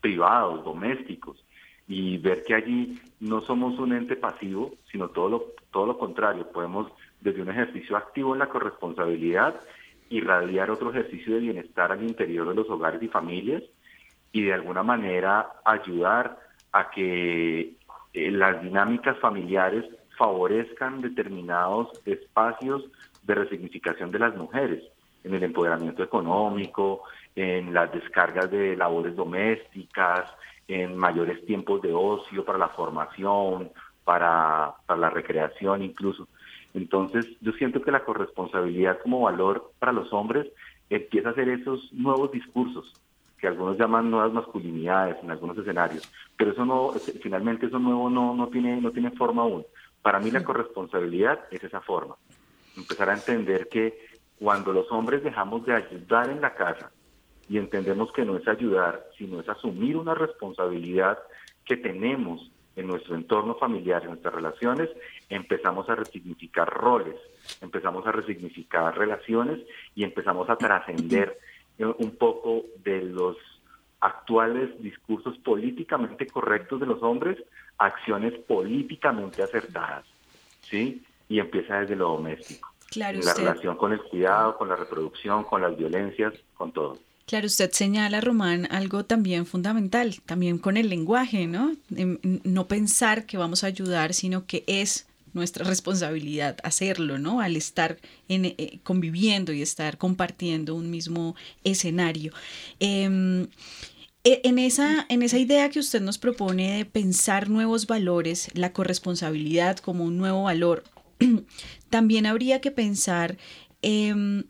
privados, domésticos, y ver que allí no somos un ente pasivo, sino todo lo, todo lo contrario, podemos desde un ejercicio activo en la corresponsabilidad irradiar otro ejercicio de bienestar al interior de los hogares y familias y de alguna manera ayudar a que eh, las dinámicas familiares favorezcan determinados espacios de resignificación de las mujeres, en el empoderamiento económico, en las descargas de labores domésticas, en mayores tiempos de ocio para la formación, para, para la recreación incluso. Entonces, yo siento que la corresponsabilidad como valor para los hombres empieza a ser esos nuevos discursos que algunos llaman nuevas masculinidades en algunos escenarios, pero eso no, finalmente eso nuevo no, no, tiene, no tiene forma aún. Para mí la corresponsabilidad es esa forma, empezar a entender que cuando los hombres dejamos de ayudar en la casa y entendemos que no es ayudar, sino es asumir una responsabilidad que tenemos en nuestro entorno familiar, en nuestras relaciones, empezamos a resignificar roles, empezamos a resignificar relaciones y empezamos a trascender un poco de los actuales discursos políticamente correctos de los hombres a acciones políticamente acertadas, ¿sí? Y empieza desde lo doméstico. Claro, la relación con el cuidado, con la reproducción, con las violencias, con todo. Claro, usted señala, Román, algo también fundamental, también con el lenguaje, ¿no? Em, no pensar que vamos a ayudar, sino que es nuestra responsabilidad hacerlo, ¿no? Al estar en, eh, conviviendo y estar compartiendo un mismo escenario. Em, e, en esa, en esa idea que usted nos propone de pensar nuevos valores, la corresponsabilidad como un nuevo valor, también habría que pensar em,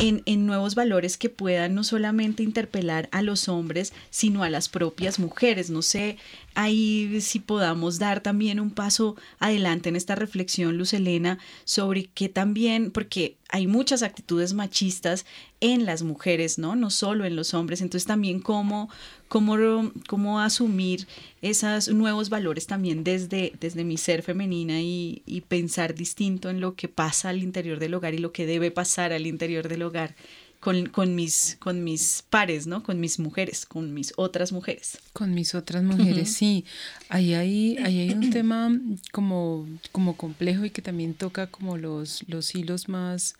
en, en, nuevos valores que puedan no solamente interpelar a los hombres, sino a las propias mujeres. No sé ahí si podamos dar también un paso adelante en esta reflexión, Luz Elena, sobre que también, porque hay muchas actitudes machistas en las mujeres, ¿no? No solo en los hombres. Entonces también cómo, cómo, cómo asumir esos nuevos valores también desde, desde mi ser femenina y, y pensar distinto en lo que pasa al interior del hogar y lo que debe pasar al interior del hogar con, mis, con mis pares, ¿no? Con mis mujeres, con mis otras mujeres. Con mis otras mujeres, sí. Ahí hay, hay un tema como, como complejo y que también toca como los, los hilos más,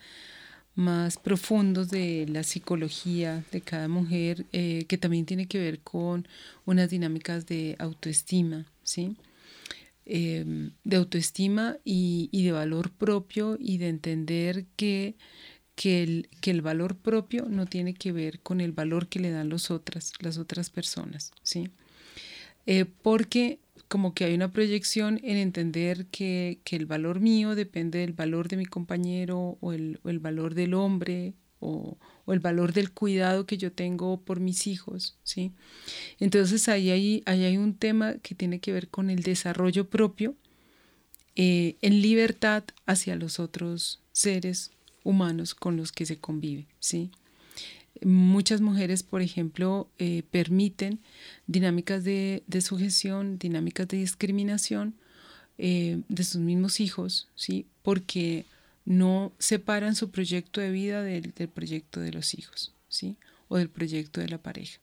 más profundos de la psicología de cada mujer, eh, que también tiene que ver con unas dinámicas de autoestima, ¿sí? Em, de autoestima y, y, de valor propio y de entender que que el, que el valor propio no tiene que ver con el valor que le dan los otras, las otras personas, ¿sí? Eh, porque como que hay una proyección en entender que, el valor mío depende del valor de mi compañero o el, valor del hombre o, el valor del cuidado que yo tengo por mis hijos, ¿sí? Entonces ahí hay, hay un tema que tiene que ver con el desarrollo propio eh, en libertad hacia los otros seres humanos con los que se convive, ¿sí? Muchas mujeres, por ejemplo, eh, permiten dinámicas de, sujeción, dinámicas de discriminación eh, de sus mismos hijos, ¿sí? Porque no separan su proyecto de vida del, proyecto de los hijos, ¿sí? O del proyecto de la pareja.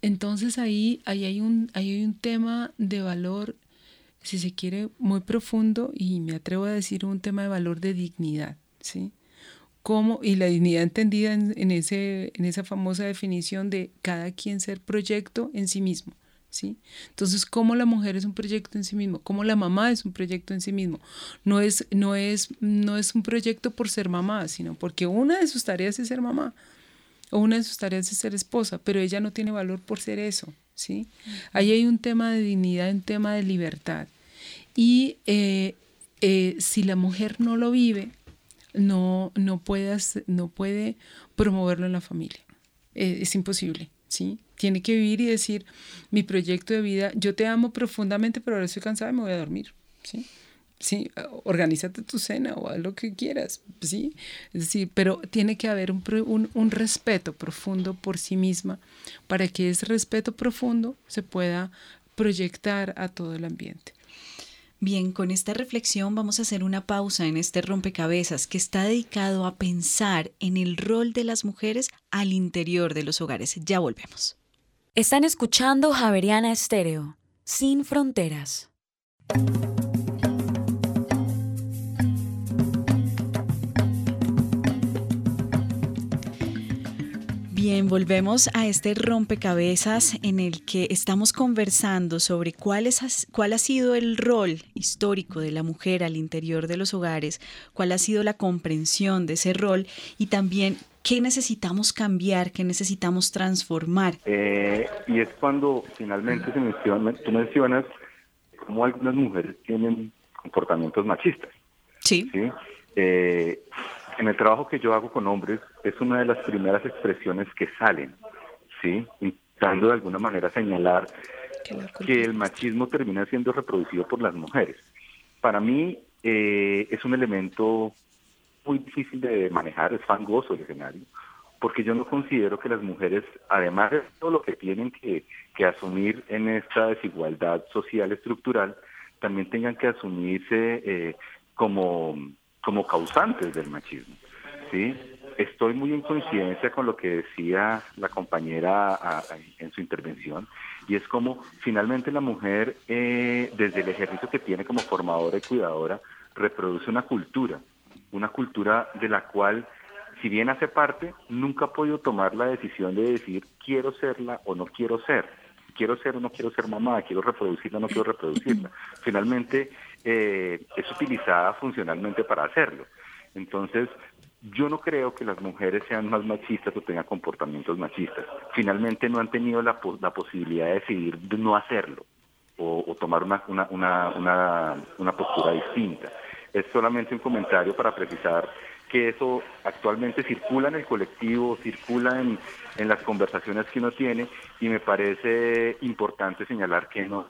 Entonces ahí, ahí, hay un, ahí hay un tema de valor si se quiere, muy profundo y me atrevo a decir un tema de valor de dignidad, ¿sí? Cómo, y la dignidad entendida en, ese, en esa famosa definición de cada quien ser proyecto en sí mismo, ¿sí? Entonces, cómo la mujer es un proyecto en sí mismo, cómo la mamá es un proyecto en sí mismo. No es, no es, no es un proyecto por ser mamá, sino porque una de sus tareas es ser mamá, o una de sus tareas es ser esposa, pero ella no tiene valor por ser eso, ¿sí? Ahí hay un tema de dignidad, un tema de libertad. Y eh, eh, si la mujer no lo vive, no, no, puedas, no puede promoverlo en la familia. Eh, es imposible, ¿sí? Tiene que vivir y decir, mi proyecto de vida, yo te amo profundamente, pero ahora estoy cansada y me voy a dormir, ¿sí? Sí, organízate tu cena o haz lo que quieras, ¿sí? Es decir, pero tiene que haber un, un, un, respeto profundo por sí misma para que ese respeto profundo se pueda proyectar a todo el ambiente. Bien, con esta reflexión vamos a hacer una pausa en este rompecabezas que está dedicado a pensar en el rol de las mujeres al interior de los hogares. Ya volvemos. Están escuchando Javeriana Estéreo, sin fronteras. Bien, volvemos a este rompecabezas en el que estamos conversando sobre cuál, es, cuál ha sido el rol histórico de la mujer al interior de los hogares, cuál ha sido la comprensión de ese rol y también qué necesitamos cambiar, qué necesitamos transformar. Eh, y es cuando finalmente se menciona, tú mencionas cómo algunas mujeres tienen comportamientos machistas. Sí. ¿sí? Eh, en el trabajo que yo hago con hombres es una de las primeras expresiones que salen, ¿sí? Intentando de alguna manera señalar que el machismo termina siendo reproducido por las mujeres. Para mí eh, es un elemento muy difícil de manejar, es fangoso el escenario, porque yo no considero que las mujeres, además de todo lo que tienen que, que asumir en esta desigualdad social estructural, también tengan que asumirse eh, como como causantes del machismo. ¿sí? Estoy muy en coincidencia con lo que decía la compañera en su intervención, y es como finalmente la mujer, eh, desde el ejercicio que tiene como formadora y cuidadora, reproduce una cultura, una cultura de la cual, si bien hace parte, nunca ha podido tomar la decisión de decir quiero serla o no quiero ser, quiero ser o no quiero ser mamá, quiero reproducirla o no quiero reproducirla. Finalmente, eh, es utilizada funcionalmente para hacerlo. Entonces, yo no creo que las mujeres sean más machistas o tengan comportamientos machistas. Finalmente no han tenido la, la posibilidad de decidir no hacerlo o, tomar una, una, una, una, postura distinta. Es solamente un comentario para precisar que eso actualmente circula en el colectivo, circula en, en las conversaciones que uno tiene y me parece importante señalar que no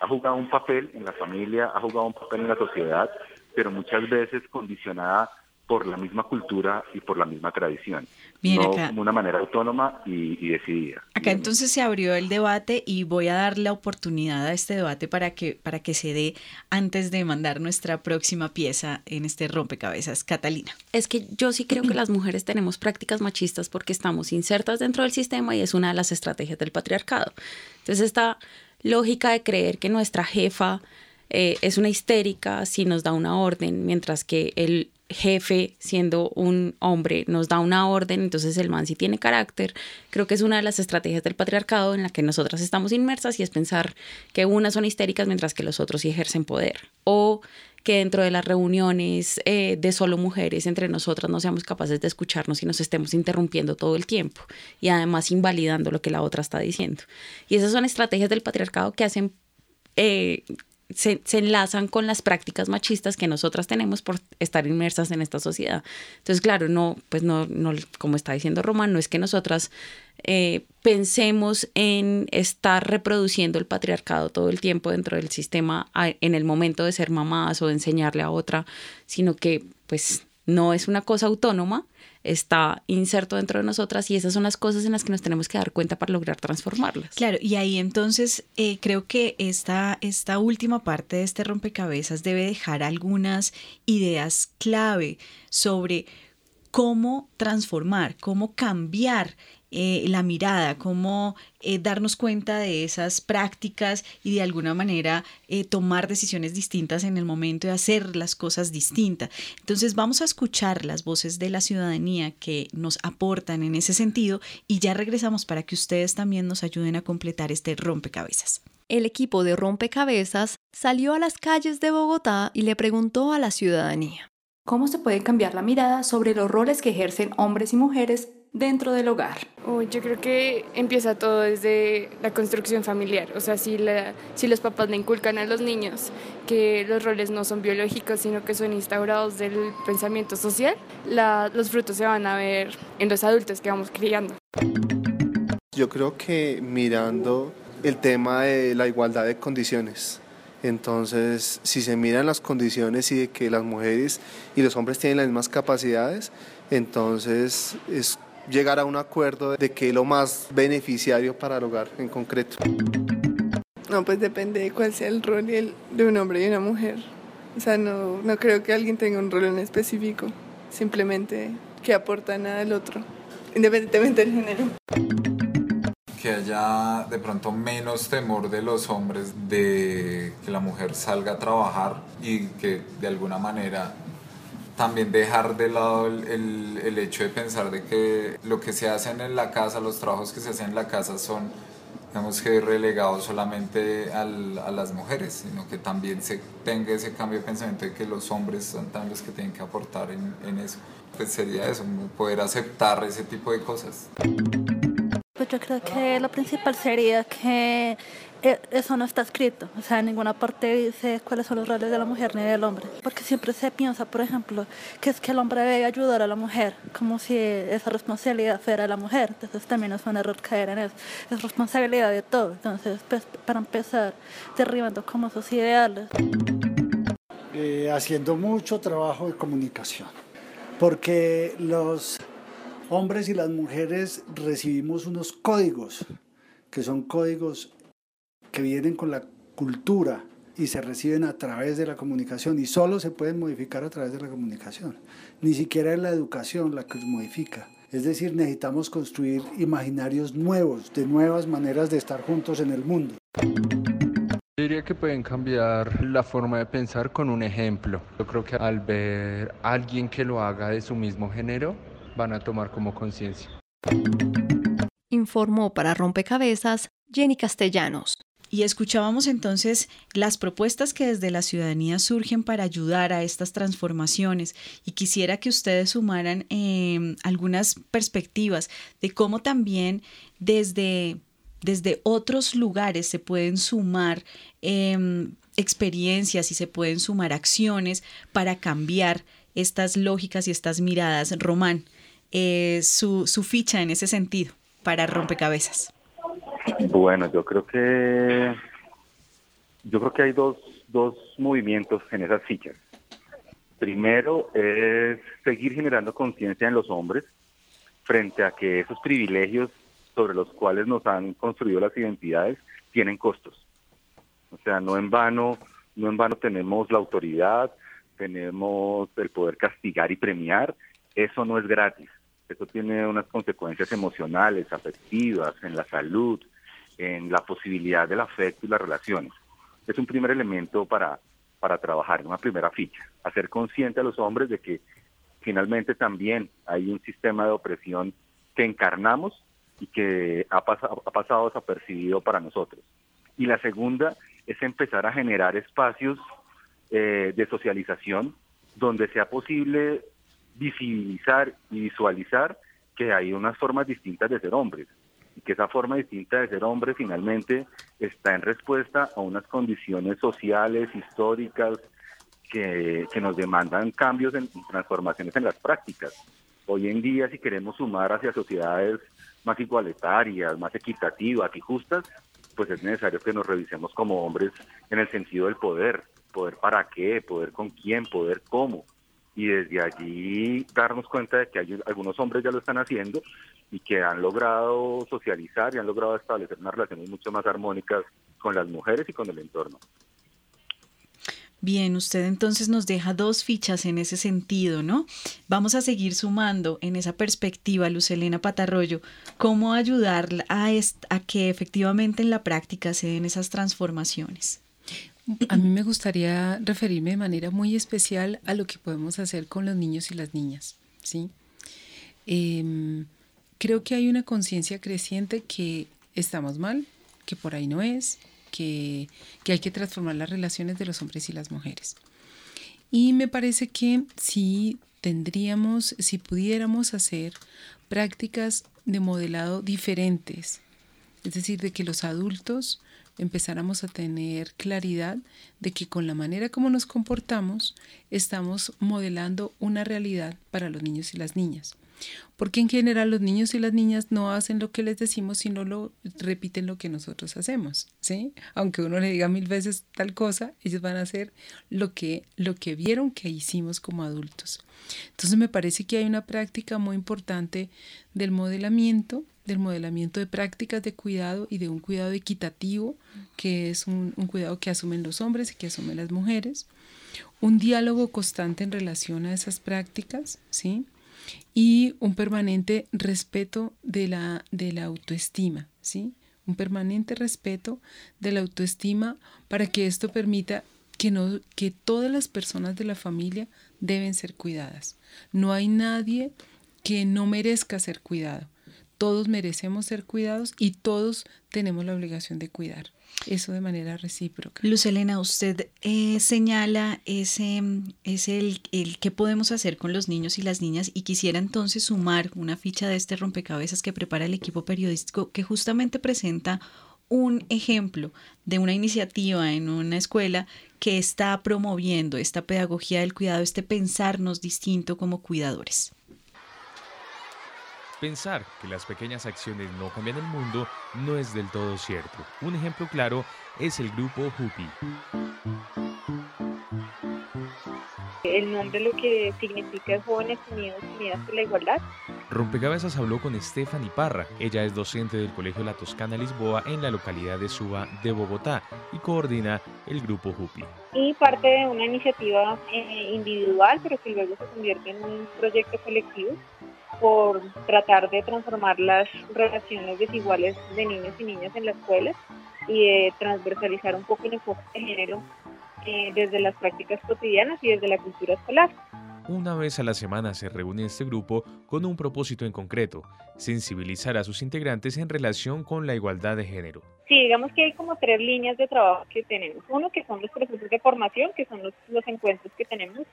ha jugado un papel en la familia, ha jugado un papel en la sociedad, pero muchas veces condicionada por la misma cultura y por la misma tradición, no como una manera autónoma y, decidida. Acá entonces se abrió el debate y voy a dar la oportunidad a este debate para que, para que se dé antes de mandar nuestra próxima pieza en este rompecabezas. Catalina. Es que yo sí creo que las mujeres tenemos prácticas machistas porque estamos insertas dentro del sistema y es una de las estrategias del patriarcado. Entonces esta lógica de creer que nuestra jefa eh, es una histérica si nos da una orden, mientras que el jefe, siendo un hombre, nos da una orden, entonces el man sí tiene carácter. Creo que es una de las estrategias del patriarcado en la que nosotras estamos inmersas y es pensar que unas son histéricas mientras que los otros sí ejercen poder. O que dentro de las reuniones eh, de solo mujeres entre nosotras no seamos capaces de escucharnos y nos estemos interrumpiendo todo el tiempo y además invalidando lo que la otra está diciendo. Y esas son estrategias del patriarcado que hacen eh, se, enlazan con las prácticas machistas que nosotras tenemos por estar inmersas en esta sociedad. Entonces, claro, no, pues no, no como está diciendo Román, no es que nosotras eh, pensemos en estar reproduciendo el patriarcado todo el tiempo dentro del sistema en el momento de ser mamás o de enseñarle a otra, sino que pues no es una cosa autónoma, está inserto dentro de nosotras y esas son las cosas en las que nos tenemos que dar cuenta para lograr transformarlas. Claro, y ahí entonces eh, creo que esta, esta última parte de este rompecabezas debe dejar algunas ideas clave sobre cómo transformar, cómo cambiar eh, la mirada, cómo eh, darnos cuenta de esas prácticas y de alguna manera eh, tomar decisiones distintas en el momento de hacer las cosas distintas. Entonces vamos a escuchar las voces de la ciudadanía que nos aportan en ese sentido y ya regresamos para que ustedes también nos ayuden a completar este rompecabezas. El equipo de rompecabezas salió a las calles de Bogotá y le preguntó a la ciudadanía. ¿Cómo se puede cambiar la mirada sobre los roles que ejercen hombres y mujeres dentro del hogar. yo creo que empieza todo desde la construcción familiar. O sea, si, la, si los papás le inculcan a los niños que los roles no son biológicos, sino que son instaurados del pensamiento social, los frutos se van a ver en los adultos que vamos criando. Yo creo que mirando el tema de la igualdad de condiciones. Entonces, si se miran las condiciones y de que las mujeres y los hombres tienen las mismas capacidades, entonces es llegar a un acuerdo de que es lo más beneficiario para el hogar en concreto. No, pues depende de cuál sea el rol de un hombre y una mujer. O sea, no, no creo que alguien tenga un rol en específico, simplemente que aporta nada al otro, independientemente del género que haya de pronto menos temor de los hombres de que la mujer salga a trabajar y que de alguna manera también dejar de lado el, el, hecho de pensar de que lo que se hace en la casa, los trabajos que se hacen en la casa son, digamos que relegados solamente al, a las mujeres, sino que también se tenga ese cambio de pensamiento de que los hombres son también los que tienen que aportar en, en eso. Pues sería eso, poder aceptar ese tipo de cosas. Pues yo creo que lo principal sería que eh, eso no está escrito, o sea, en ninguna parte dice cuáles son los roles de la mujer ni del hombre, porque siempre se piensa, por ejemplo, que es que el hombre debe ayudar a la mujer, como si esa responsabilidad fuera de la mujer, entonces también es un error caer en eso, es responsabilidad de todo, entonces pues, para empezar, derribando como esos ideales. Eh, haciendo mucho trabajo de comunicación, porque los hombres y las mujeres recibimos unos códigos, que son códigos que vienen con la cultura y se reciben a través de la comunicación y solo se pueden modificar a través de la comunicación. Ni siquiera es la educación la que los modifica. Es decir, necesitamos construir imaginarios nuevos, de nuevas maneras de estar juntos en el mundo. Yo diría que pueden cambiar la forma de pensar con un ejemplo. Yo creo que al ver a alguien que lo haga de su mismo género, van a tomar como conciencia. Informó para Rompecabezas Jenny Castellanos. Y escuchábamos entonces las propuestas que desde la ciudadanía surgen para ayudar a estas transformaciones y quisiera que ustedes sumaran em, algunas perspectivas de cómo también desde, desde otros lugares se pueden sumar em, experiencias y se pueden sumar acciones para cambiar estas lógicas y estas miradas. Román, eh, su, su ficha en ese sentido para rompecabezas? Bueno, yo creo que yo creo que hay dos, dos movimientos en esas fichas. Primero es seguir generando conciencia en los hombres frente a que esos privilegios sobre los cuales nos han construido las identidades tienen costos. O sea, no en vano, no en vano tenemos la autoridad, tenemos el poder castigar y premiar, eso no es gratis. Eso tiene unas consecuencias emocionales, afectivas, en la salud, en la posibilidad del afecto y las relaciones. Es un primer elemento para, para trabajar, una primera ficha, hacer consciente a los hombres de que finalmente también hay un sistema de opresión que encarnamos y que ha, pasado, ha pasado desapercibido para nosotros. Y la segunda es empezar a generar espacios eh, de socialización donde sea posible visibilizar y visualizar que hay unas formas distintas de ser hombres y que esa forma distinta de ser hombre finalmente está en respuesta a unas condiciones sociales, históricas, que, que nos demandan cambios en transformaciones en las prácticas. Hoy en día, si queremos sumar hacia sociedades más igualitarias, más equitativas y justas, pues es necesario que nos revisemos como hombres en el sentido del poder. Poder para qué, poder con quién, poder cómo y desde allí darnos cuenta de que hay, algunos hombres ya lo están haciendo y que han logrado socializar y han logrado establecer unas relaciones mucho más armónicas con las mujeres y con el entorno. Bien, usted entonces nos deja dos fichas en ese sentido, ¿no? Vamos a seguir sumando en esa perspectiva, Lucelena Patarroyo, cómo ayudar a, a que efectivamente en la práctica se den esas transformaciones. A mí me gustaría referirme de manera muy especial a lo que podemos hacer con los niños y las niñas. ¿sí? Em, creo que hay una conciencia creciente que estamos mal, que por ahí no es, que, que hay que transformar las relaciones de los hombres y las mujeres. Y me parece que sí tendríamos, si pudiéramos hacer prácticas de modelado diferentes, es decir, de que los adultos empezáramos a tener claridad de que con la manera como nos comportamos estamos modelando una realidad para los niños y las niñas. Porque en general los niños y las niñas no hacen lo que les decimos, sino lo repiten lo que nosotros hacemos, ¿sí? Aunque uno le diga mil veces tal cosa, ellos van a hacer lo que lo que vieron que hicimos como adultos. Entonces me parece que hay una práctica muy importante del modelamiento, del modelamiento de prácticas de cuidado y de un cuidado equitativo, que es un, cuidado que asumen los hombres y que asumen las mujeres, un diálogo constante en relación a esas prácticas, ¿sí? y un permanente respeto de la, de la autoestima, ¿sí? Un permanente respeto de la autoestima para que esto permita que, no, que todas las personas de la familia deben ser cuidadas. No hay nadie que no merezca ser cuidado. Todos merecemos ser cuidados y todos tenemos la obligación de cuidar eso de manera recíproca. Luz Elena, usted eh, señala ese, ese el, el qué podemos hacer con los niños y las niñas y quisiera entonces sumar una ficha de este rompecabezas que prepara el equipo periodístico que justamente presenta un ejemplo de una iniciativa en una escuela que está promoviendo esta pedagogía del cuidado, este pensarnos distinto como cuidadores. Pensar que las pequeñas acciones no cambian el mundo no es del todo cierto. Un ejemplo claro es el grupo Hupi. El nombre lo que significa es Jóvenes Unidos Unidas por la Igualdad. Rompecabezas habló con Stephanie Parra. Ella es docente del Colegio La Toscana Lisboa en la localidad de Suba de Bogotá y coordina el grupo Hupi. Y parte de una iniciativa eh, individual, pero que luego se convierte en un proyecto colectivo por tratar de transformar las relaciones desiguales de niños y niñas en la escuela y de transversalizar un poco el enfoque de género eh, desde las prácticas cotidianas y desde la cultura escolar. Una vez a la semana se reúne este grupo con un propósito en concreto, sensibilizar a sus integrantes en relación con la igualdad de género. Sí, digamos que hay como tres líneas de trabajo que tenemos. Uno que son los procesos de formación, que son los, los encuentros que tenemos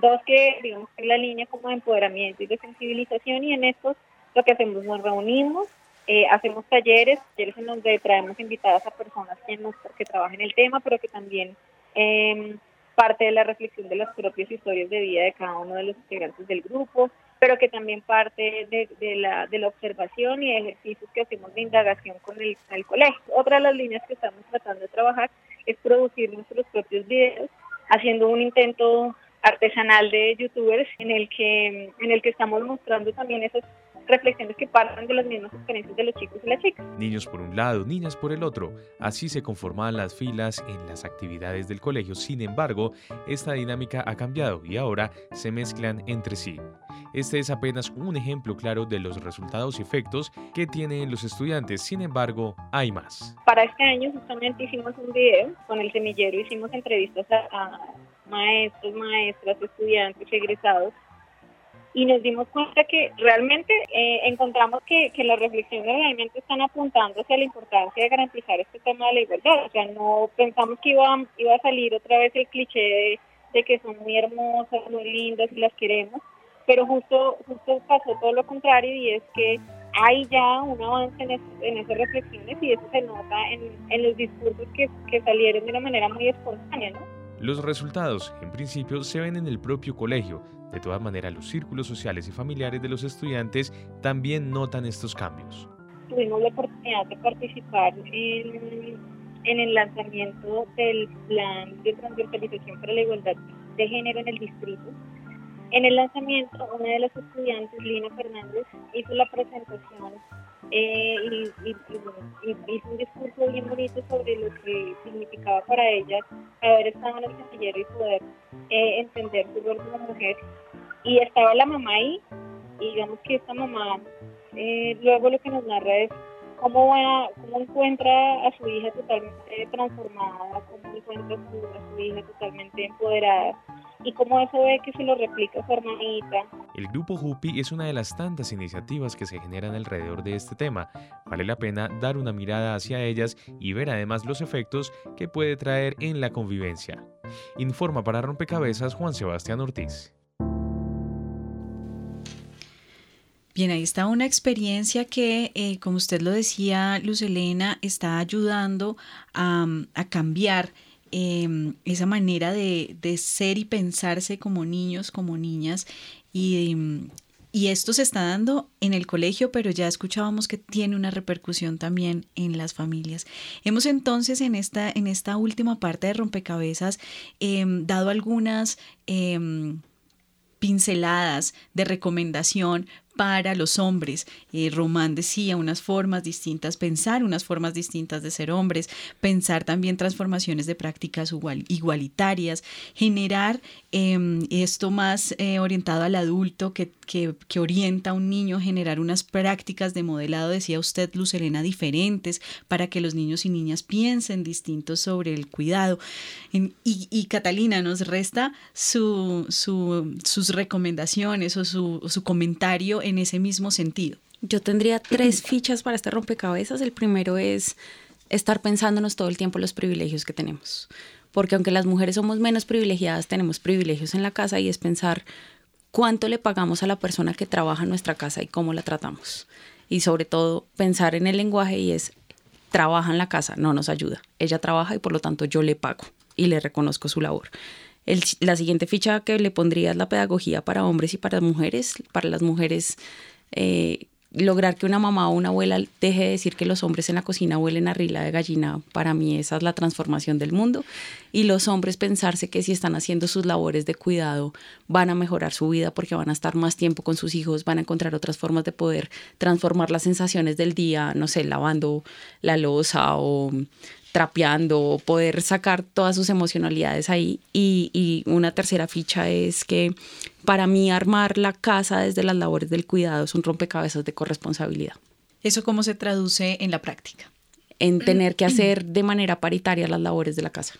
Dos, que digamos que es la línea como de empoderamiento y de sensibilización y en estos lo que hacemos nos reunimos, eh, hacemos talleres, talleres en donde traemos invitadas a personas que, nos, que trabajan el tema, pero que también eh, parte de la reflexión de las propias historias de vida de cada uno de los integrantes del grupo, pero que también parte de, de, la, de la observación y de ejercicios que hacemos de indagación con el, el colegio. Otra de las líneas que estamos tratando de trabajar es producir nuestros propios videos, haciendo un intento artesanal de youtubers en el que en el que estamos mostrando también esas reflexiones que parten de las mismas experiencias de los chicos y las chicas. Niños por un lado, niñas por el otro. Así se conformaban las filas en las actividades del colegio. Sin embargo, esta dinámica ha cambiado y ahora se mezclan entre sí. Este es apenas un ejemplo claro de los resultados y efectos que tienen los estudiantes. Sin embargo, hay más. Para este año justamente hicimos un video con el semillero, hicimos entrevistas a maestros, maestras, estudiantes, egresados, y nos dimos cuenta que realmente eh, encontramos que, que, las reflexiones realmente están apuntando hacia la importancia de garantizar este tema de la igualdad. O sea, no pensamos que iba, iba a salir otra vez el cliché de, que son muy hermosas, muy lindas y las queremos, pero justo, justo pasó todo lo contrario y es que hay ya un avance en, en esas reflexiones y eso se nota en, en los discursos que, que salieron de una manera muy espontánea, ¿no? Los resultados, en principio, se ven en el propio colegio. De todas maneras, los círculos sociales y familiares de los estudiantes también notan estos cambios. Tuvimos la oportunidad de participar en, en el lanzamiento del plan de transversalización para la igualdad de género en el distrito. En el lanzamiento, una de las estudiantes, Lina Fernández, hizo la presentación eh, y, hizo un discurso bien bonito sobre lo que significaba para ella haber estado en el semillero y poder eh, entender su rol como mujer. Y estaba la mamá ahí, y digamos que esta mamá eh, luego lo que nos narra es cómo, va, cómo encuentra a su hija totalmente transformada, cómo encuentra a su hija totalmente empoderada y cómo eso ve que se lo replica su hermanita. El grupo Jupi es una de las tantas iniciativas que se generan alrededor de este tema. Vale la pena dar una mirada hacia ellas y ver además los efectos que puede traer en la convivencia. Informa para Rompecabezas Juan Sebastián Ortiz. Bien, ahí está una experiencia que, eh, como usted lo decía, Luz Elena, está ayudando a, cambiar em, esa manera de, ser y pensarse como niños, como niñas. Y, y esto se está dando en el colegio, pero ya escuchábamos que tiene una repercusión también en las familias. Hemos entonces en esta, en esta última parte de rompecabezas em, dado algunas em, pinceladas de recomendación para los hombres. Eh, Román decía unas formas distintas, pensar unas formas distintas de ser hombres, pensar también transformaciones de prácticas igualitarias, generar em, esto más eh, orientado al adulto que, que, orienta a un niño, generar unas prácticas de modelado, decía usted, Luz Elena, diferentes para que los niños y niñas piensen distintos sobre el cuidado. y, y, Catalina nos resta su, su, sus recomendaciones o su, su comentario en ese mismo sentido. Yo tendría tres fichas para este rompecabezas. El primero es estar pensándonos todo el tiempo los privilegios que tenemos. Porque aunque las mujeres somos menos privilegiadas, tenemos privilegios en la casa y es pensar cuánto le pagamos a la persona que trabaja en nuestra casa y cómo la tratamos. Y sobre todo pensar en el lenguaje y es, trabaja en la casa, no nos ayuda. Ella trabaja y por lo tanto yo le pago y le reconozco su labor la siguiente ficha que le pondría es la pedagogía para hombres y para mujeres. Para las mujeres, eh, lograr que una mamá o una abuela deje de decir que los hombres en la cocina huelen a rila de gallina, para mí esa es la transformación del mundo. Y los hombres pensarse que si están haciendo sus labores de cuidado van a mejorar su vida porque van a estar más tiempo con sus hijos, van a encontrar otras formas de poder transformar las sensaciones del día, no sé, lavando la losa o trapeando, poder sacar todas sus emocionalidades ahí. Y, y, una tercera ficha es que para mí armar la casa desde las labores del cuidado es un rompecabezas de corresponsabilidad. ¿Eso cómo se traduce en la práctica? En tener que hacer de manera paritaria las labores de la casa.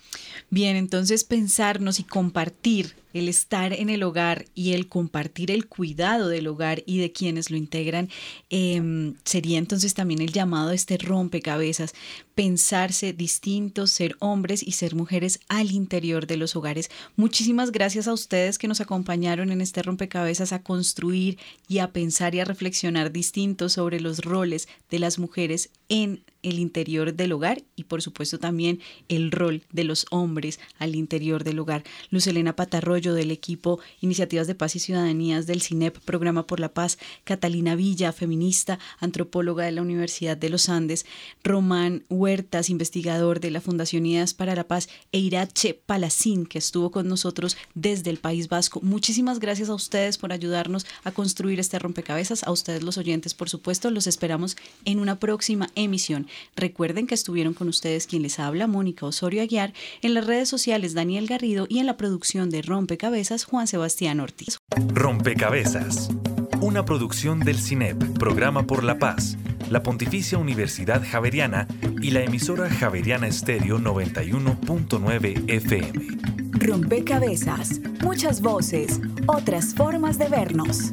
Bien, entonces pensarnos y compartir el estar en el hogar y el compartir el cuidado del hogar y de quienes lo integran, em, sería entonces también el llamado a este rompecabezas, pensarse distintos, ser hombres y ser mujeres al interior de los hogares. Muchísimas gracias a ustedes que nos acompañaron en este rompecabezas a construir y a pensar y a reflexionar distintos sobre los roles de las mujeres en el interior del hogar y por supuesto también el rol de los hombres al interior del hogar. Luz Patarroyo del equipo Iniciativas de Paz y Ciudadanías del CINEP, Programa por la Paz, Catalina Villa, feminista, antropóloga de la Universidad de los Andes, Román Huertas, investigador de la Fundación Unidas para la Paz, e Irache Palacín, que estuvo con nosotros desde el País Vasco. Muchísimas gracias a ustedes por ayudarnos a construir este rompecabezas, a ustedes los oyentes, por supuesto, los esperamos en una próxima emisión. Recuerden que estuvieron con ustedes quien les habla, Mónica Osorio Aguiar, en las redes sociales Daniel Garrido y en la producción de Rompecabezas Juan Sebastián Ortiz. Rompecabezas, una producción del CINEP, Programa por la Paz, la Pontificia Universidad Javeriana y la emisora Javeriana Estéreo 91.9 FM. Rompecabezas, muchas voces, otras formas de vernos.